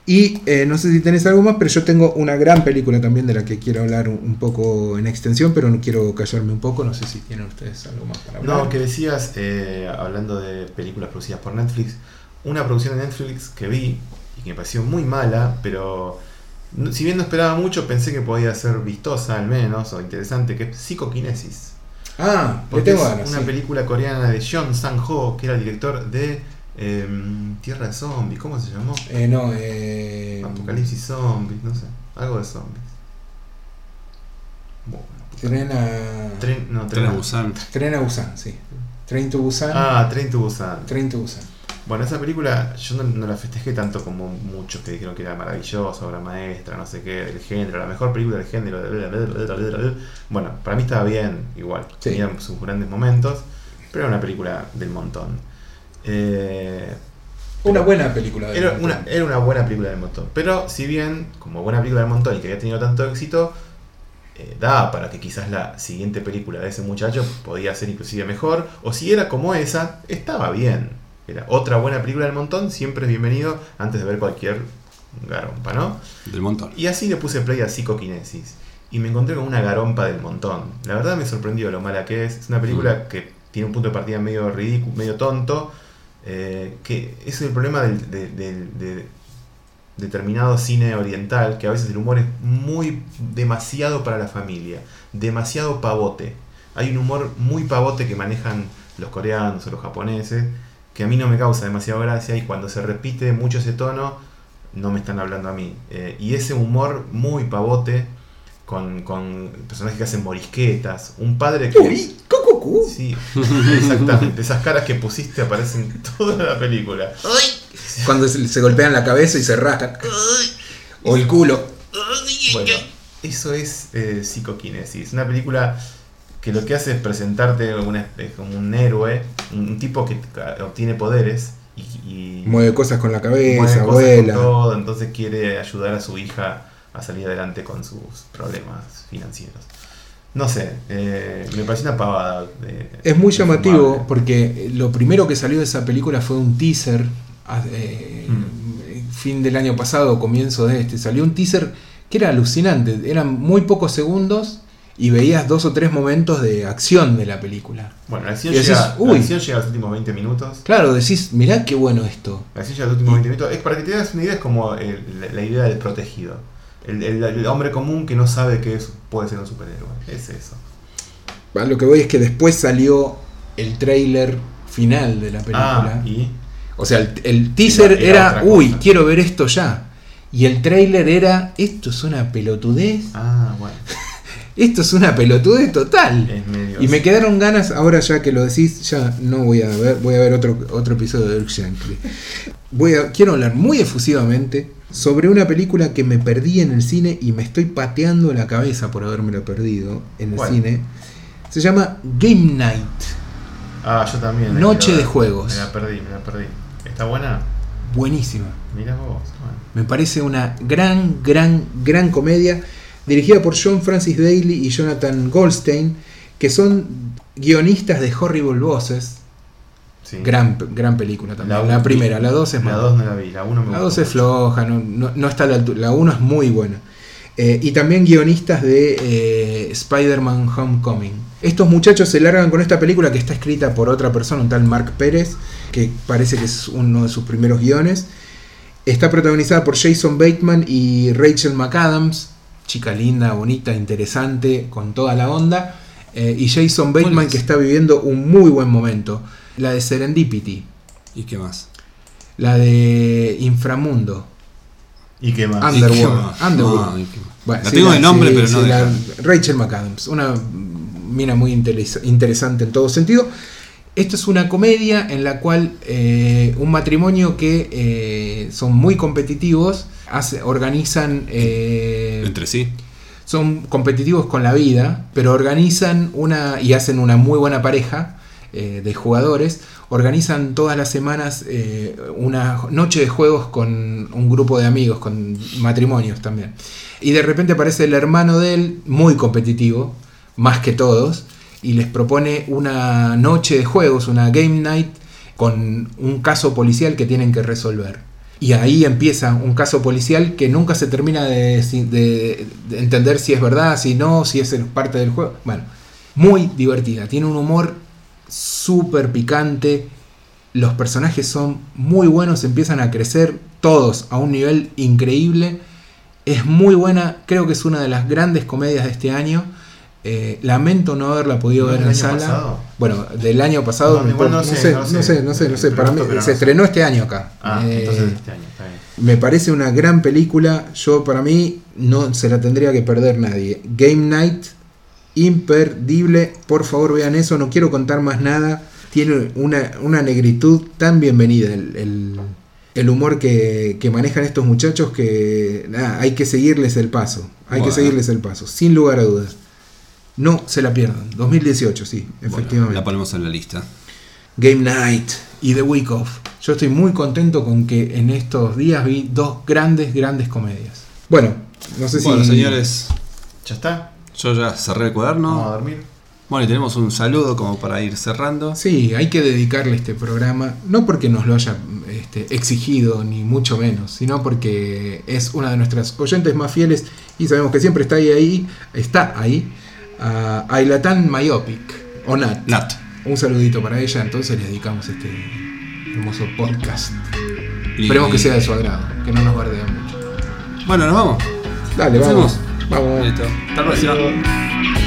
[SPEAKER 3] Y eh, no sé si tenés algo más, pero yo tengo una gran película también de la que quiero hablar un, un poco en extensión, pero no quiero callarme un poco. No sé si tienen ustedes algo más para hablar.
[SPEAKER 2] No, que decías, eh, hablando de películas producidas por Netflix, una producción de Netflix que vi y que me pareció muy mala, pero si bien no esperaba mucho, pensé que podía ser vistosa al menos, o interesante, que es Psicoquinesis.
[SPEAKER 3] Ah,
[SPEAKER 2] Porque
[SPEAKER 3] tengo
[SPEAKER 2] es
[SPEAKER 3] ganas.
[SPEAKER 2] una
[SPEAKER 3] sí.
[SPEAKER 2] película coreana de Jeon Sang-ho, que era el director de em, Tierra de Zombies, ¿cómo se llamó?
[SPEAKER 3] Eh, no, eh,
[SPEAKER 2] Apocalipsis Zombies, no sé, algo de zombies. Bueno,
[SPEAKER 3] Tren a,
[SPEAKER 2] Tren, no,
[SPEAKER 1] Tren
[SPEAKER 2] Tren
[SPEAKER 1] a Busan.
[SPEAKER 3] Tren a Busan, sí. Train to Busan.
[SPEAKER 2] Ah, Train to Busan.
[SPEAKER 3] Train to Busan.
[SPEAKER 2] Bueno, esa película yo no, no la festejé tanto como muchos que dijeron que era maravillosa, obra maestra, no sé qué, del género, la mejor película del género. Bueno, para mí estaba bien, igual.
[SPEAKER 3] Sí.
[SPEAKER 2] Tenía sus grandes momentos, pero era una película del montón. Eh,
[SPEAKER 3] Una buena película. de
[SPEAKER 2] era,
[SPEAKER 3] montón.
[SPEAKER 2] una, era una buena película del montón. Pero si bien, como buena película del montón y que había tenido tanto éxito, eh, daba para que quizás la siguiente película de ese muchacho podía ser inclusive mejor. O si era como esa, estaba bien. Era otra buena película del montón, siempre es bienvenido antes de ver cualquier garompa, ¿no?
[SPEAKER 1] Del montón.
[SPEAKER 2] Y así le puse play a Psicoquinesis. Y me encontré con una garompa del montón. La verdad me sorprendió lo mala que es. Es una película que tiene un punto de partida medio ridículo, medio tonto. Eh, que es el problema del, de- del- de determinado cine oriental, que a veces el humor es muy demasiado para la familia. Demasiado pavote. Hay un humor muy pavote que manejan los coreanos o los japoneses, que a mí no me causa demasiada gracia y cuando se repite mucho ese tono, no me están hablando a mí. Eh, y ese humor muy pavote, con, con personajes que hacen morisquetas, un padre que...
[SPEAKER 3] Uy,
[SPEAKER 2] Sí, exactamente. Esas caras que pusiste aparecen en toda la película.
[SPEAKER 3] Cuando se, golpean la cabeza y se rascan. O el culo.
[SPEAKER 2] Bueno, eso es eh, psicoquinesis. Una película que lo que hace es presentarte una- eh, como un héroe, un, tipo que ca- obtiene poderes y, y
[SPEAKER 3] Mueve cosas con la
[SPEAKER 2] mueve
[SPEAKER 3] cabeza,
[SPEAKER 2] cosas con
[SPEAKER 3] vuela.
[SPEAKER 2] todo, entonces quiere ayudar a su hija a salir adelante con sus problemas financieros. No sé, eh, me pareció una pavada. de-
[SPEAKER 3] Es muy llamativo porque lo primero que salió de esa película fue un teaser. a- eh,
[SPEAKER 2] Mm.
[SPEAKER 3] Fin del año pasado, comienzo de este. Salió un teaser que era alucinante. Eran muy pocos segundos y veías dos o tres momentos de acción de la película.
[SPEAKER 2] Bueno, la acción,
[SPEAKER 3] Y decís,
[SPEAKER 2] llega,
[SPEAKER 3] uy.
[SPEAKER 2] la acción llega a los últimos 20 minutos.
[SPEAKER 3] Claro, decís, mirá qué bueno esto.
[SPEAKER 2] La acción llega a los últimos 20 minutos. Es para que te das una idea, es como el- la, la idea del protegido. El, el- el hombre común que no sabe que es- puede ser un superhéroe. Es eso.
[SPEAKER 3] A lo que voy es que después salió el trailer final de la película.
[SPEAKER 2] Ah, y.
[SPEAKER 3] O sea, el, el teaser
[SPEAKER 2] Era-
[SPEAKER 3] uy, quiero ver esto ya. Y el trailer era, esto es una pelotudez.
[SPEAKER 2] Ah, bueno.
[SPEAKER 3] Esto es una pelotudez total.
[SPEAKER 2] Es.
[SPEAKER 3] Y me quedaron ganas, ahora ya que lo decís, ya no voy a ver, voy a ver otro, otro episodio de Dirk. Voy a, quiero hablar muy efusivamente sobre una película que me perdí en el cine y me estoy pateando la cabeza por habérmelo perdido en el
[SPEAKER 2] ¿Cuál?
[SPEAKER 3] cine. Se llama Game Night.
[SPEAKER 2] Ah, yo también.
[SPEAKER 3] Noche de juegos.
[SPEAKER 2] Me la perdí, me la perdí. ¿Está buena?
[SPEAKER 3] Buenísima.
[SPEAKER 2] Mira vos. Bueno.
[SPEAKER 3] Me parece una gran, gran, gran comedia dirigida por John Francis Daly y Jonathan Goldstein, que son guionistas de Horrible Bosses,
[SPEAKER 2] Sí.
[SPEAKER 3] Gran, gran película también. La,
[SPEAKER 2] La-
[SPEAKER 3] primera, la 2 es
[SPEAKER 2] La
[SPEAKER 3] mala.
[SPEAKER 2] 2 no la vi, la 1 me
[SPEAKER 3] La
[SPEAKER 2] gustó
[SPEAKER 3] 2 es floja, no, no- no está a la altura. La 1 es muy buena. Eh, y también guionistas de eh, Spider-Man Homecoming. Estos muchachos se largan con esta película que está escrita por otra persona, un tal Mark Pérez, que parece que es uno de sus primeros guiones. Está protagonizada por Jason Bateman y Rachel McAdams, chica linda, bonita, interesante, con toda la onda. Eh, y Jason
[SPEAKER 1] ¿Cuál
[SPEAKER 3] Bateman que está viviendo un muy buen momento. La de Serendipity,
[SPEAKER 1] ¿Y qué más?
[SPEAKER 3] la de Inframundo.
[SPEAKER 2] ¿Y qué más?
[SPEAKER 1] ¿Y qué
[SPEAKER 3] Underworld.
[SPEAKER 1] más?
[SPEAKER 3] Underworld.
[SPEAKER 1] No, ¿y qué más?
[SPEAKER 3] Bueno,
[SPEAKER 1] la
[SPEAKER 3] sí,
[SPEAKER 1] tengo de nombre,
[SPEAKER 3] sí,
[SPEAKER 1] pero no
[SPEAKER 3] sí,
[SPEAKER 1] de
[SPEAKER 3] la- Rachel McAdams, una mina muy interes- interesante en todo sentido. Esto es una comedia en la cual eh, un matrimonio que eh, son muy competitivos hace- organizan eh,
[SPEAKER 1] Entre sí.
[SPEAKER 3] son competitivos con la vida, pero organizan una y hacen una muy buena pareja eh, de jugadores. Organizan todas las semanas eh, una noche de juegos con un grupo de amigos, con matrimonios también. Y de repente aparece el hermano de él, muy competitivo, más que todos, y les propone una noche de juegos, una game night, con un caso policial que tienen que resolver. Y ahí empieza un caso policial que nunca se termina de, de- de entender si es verdad, si no, si es parte del juego. Bueno, muy divertida. Tiene un humor súper picante. Los personajes son muy buenos, empiezan a crecer todos a un nivel increíble. Es muy buena, creo que es una de las grandes comedias de este año. Eh, lamento no haberla podido
[SPEAKER 2] ¿No
[SPEAKER 3] ver en sala.
[SPEAKER 2] pasado?
[SPEAKER 3] Bueno, del año pasado,
[SPEAKER 2] No, sé,
[SPEAKER 3] sé,
[SPEAKER 2] no
[SPEAKER 3] no
[SPEAKER 2] sé.
[SPEAKER 3] no sé, no sé. Para mí se estrenó este año acá.
[SPEAKER 2] Ah,
[SPEAKER 3] Eh,
[SPEAKER 2] entonces este año, está bien.
[SPEAKER 3] me parece una gran película. Yo, para mí, no se la tendría que perder nadie. Game Night, imperdible. Por favor, vean eso. No quiero contar más nada. Tiene una, una negritud tan bienvenida. El, el- el humor que, que manejan estos muchachos que nada, hay que seguirles el paso. Hay que
[SPEAKER 1] Bueno.
[SPEAKER 3] seguirles el paso, sin lugar a dudas. No se la pierdan. 2018, sí,
[SPEAKER 1] Bueno,
[SPEAKER 3] efectivamente.
[SPEAKER 1] la ponemos en la lista.
[SPEAKER 3] Game Night y The Week Off. Yo estoy muy contento con que en estos días vi dos grandes, grandes comedias. Bueno, no sé si.
[SPEAKER 1] Bueno, señores,
[SPEAKER 2] ¿Ya está?
[SPEAKER 1] Yo ya cerré el
[SPEAKER 2] Vamos a
[SPEAKER 1] cuaderno.
[SPEAKER 2] dormir.
[SPEAKER 1] Bueno, y tenemos un saludo como para ir cerrando.
[SPEAKER 3] Sí, hay que dedicarle este programa, no porque nos lo haya este, exigido, ni mucho menos, sino porque es una de nuestras oyentes más fieles y sabemos que siempre está ahí, ahí está ahí, a Ailatan Myopic, o Nat.
[SPEAKER 1] Nat.
[SPEAKER 3] Un saludito para ella, entonces le dedicamos este hermoso podcast.
[SPEAKER 1] Y-
[SPEAKER 3] Esperemos que sea de su agrado, que no nos bardeen mucho.
[SPEAKER 1] Bueno, nos vamos.
[SPEAKER 3] Dale,
[SPEAKER 1] Nos
[SPEAKER 3] vamos. Vamos.
[SPEAKER 1] Listo. Hasta.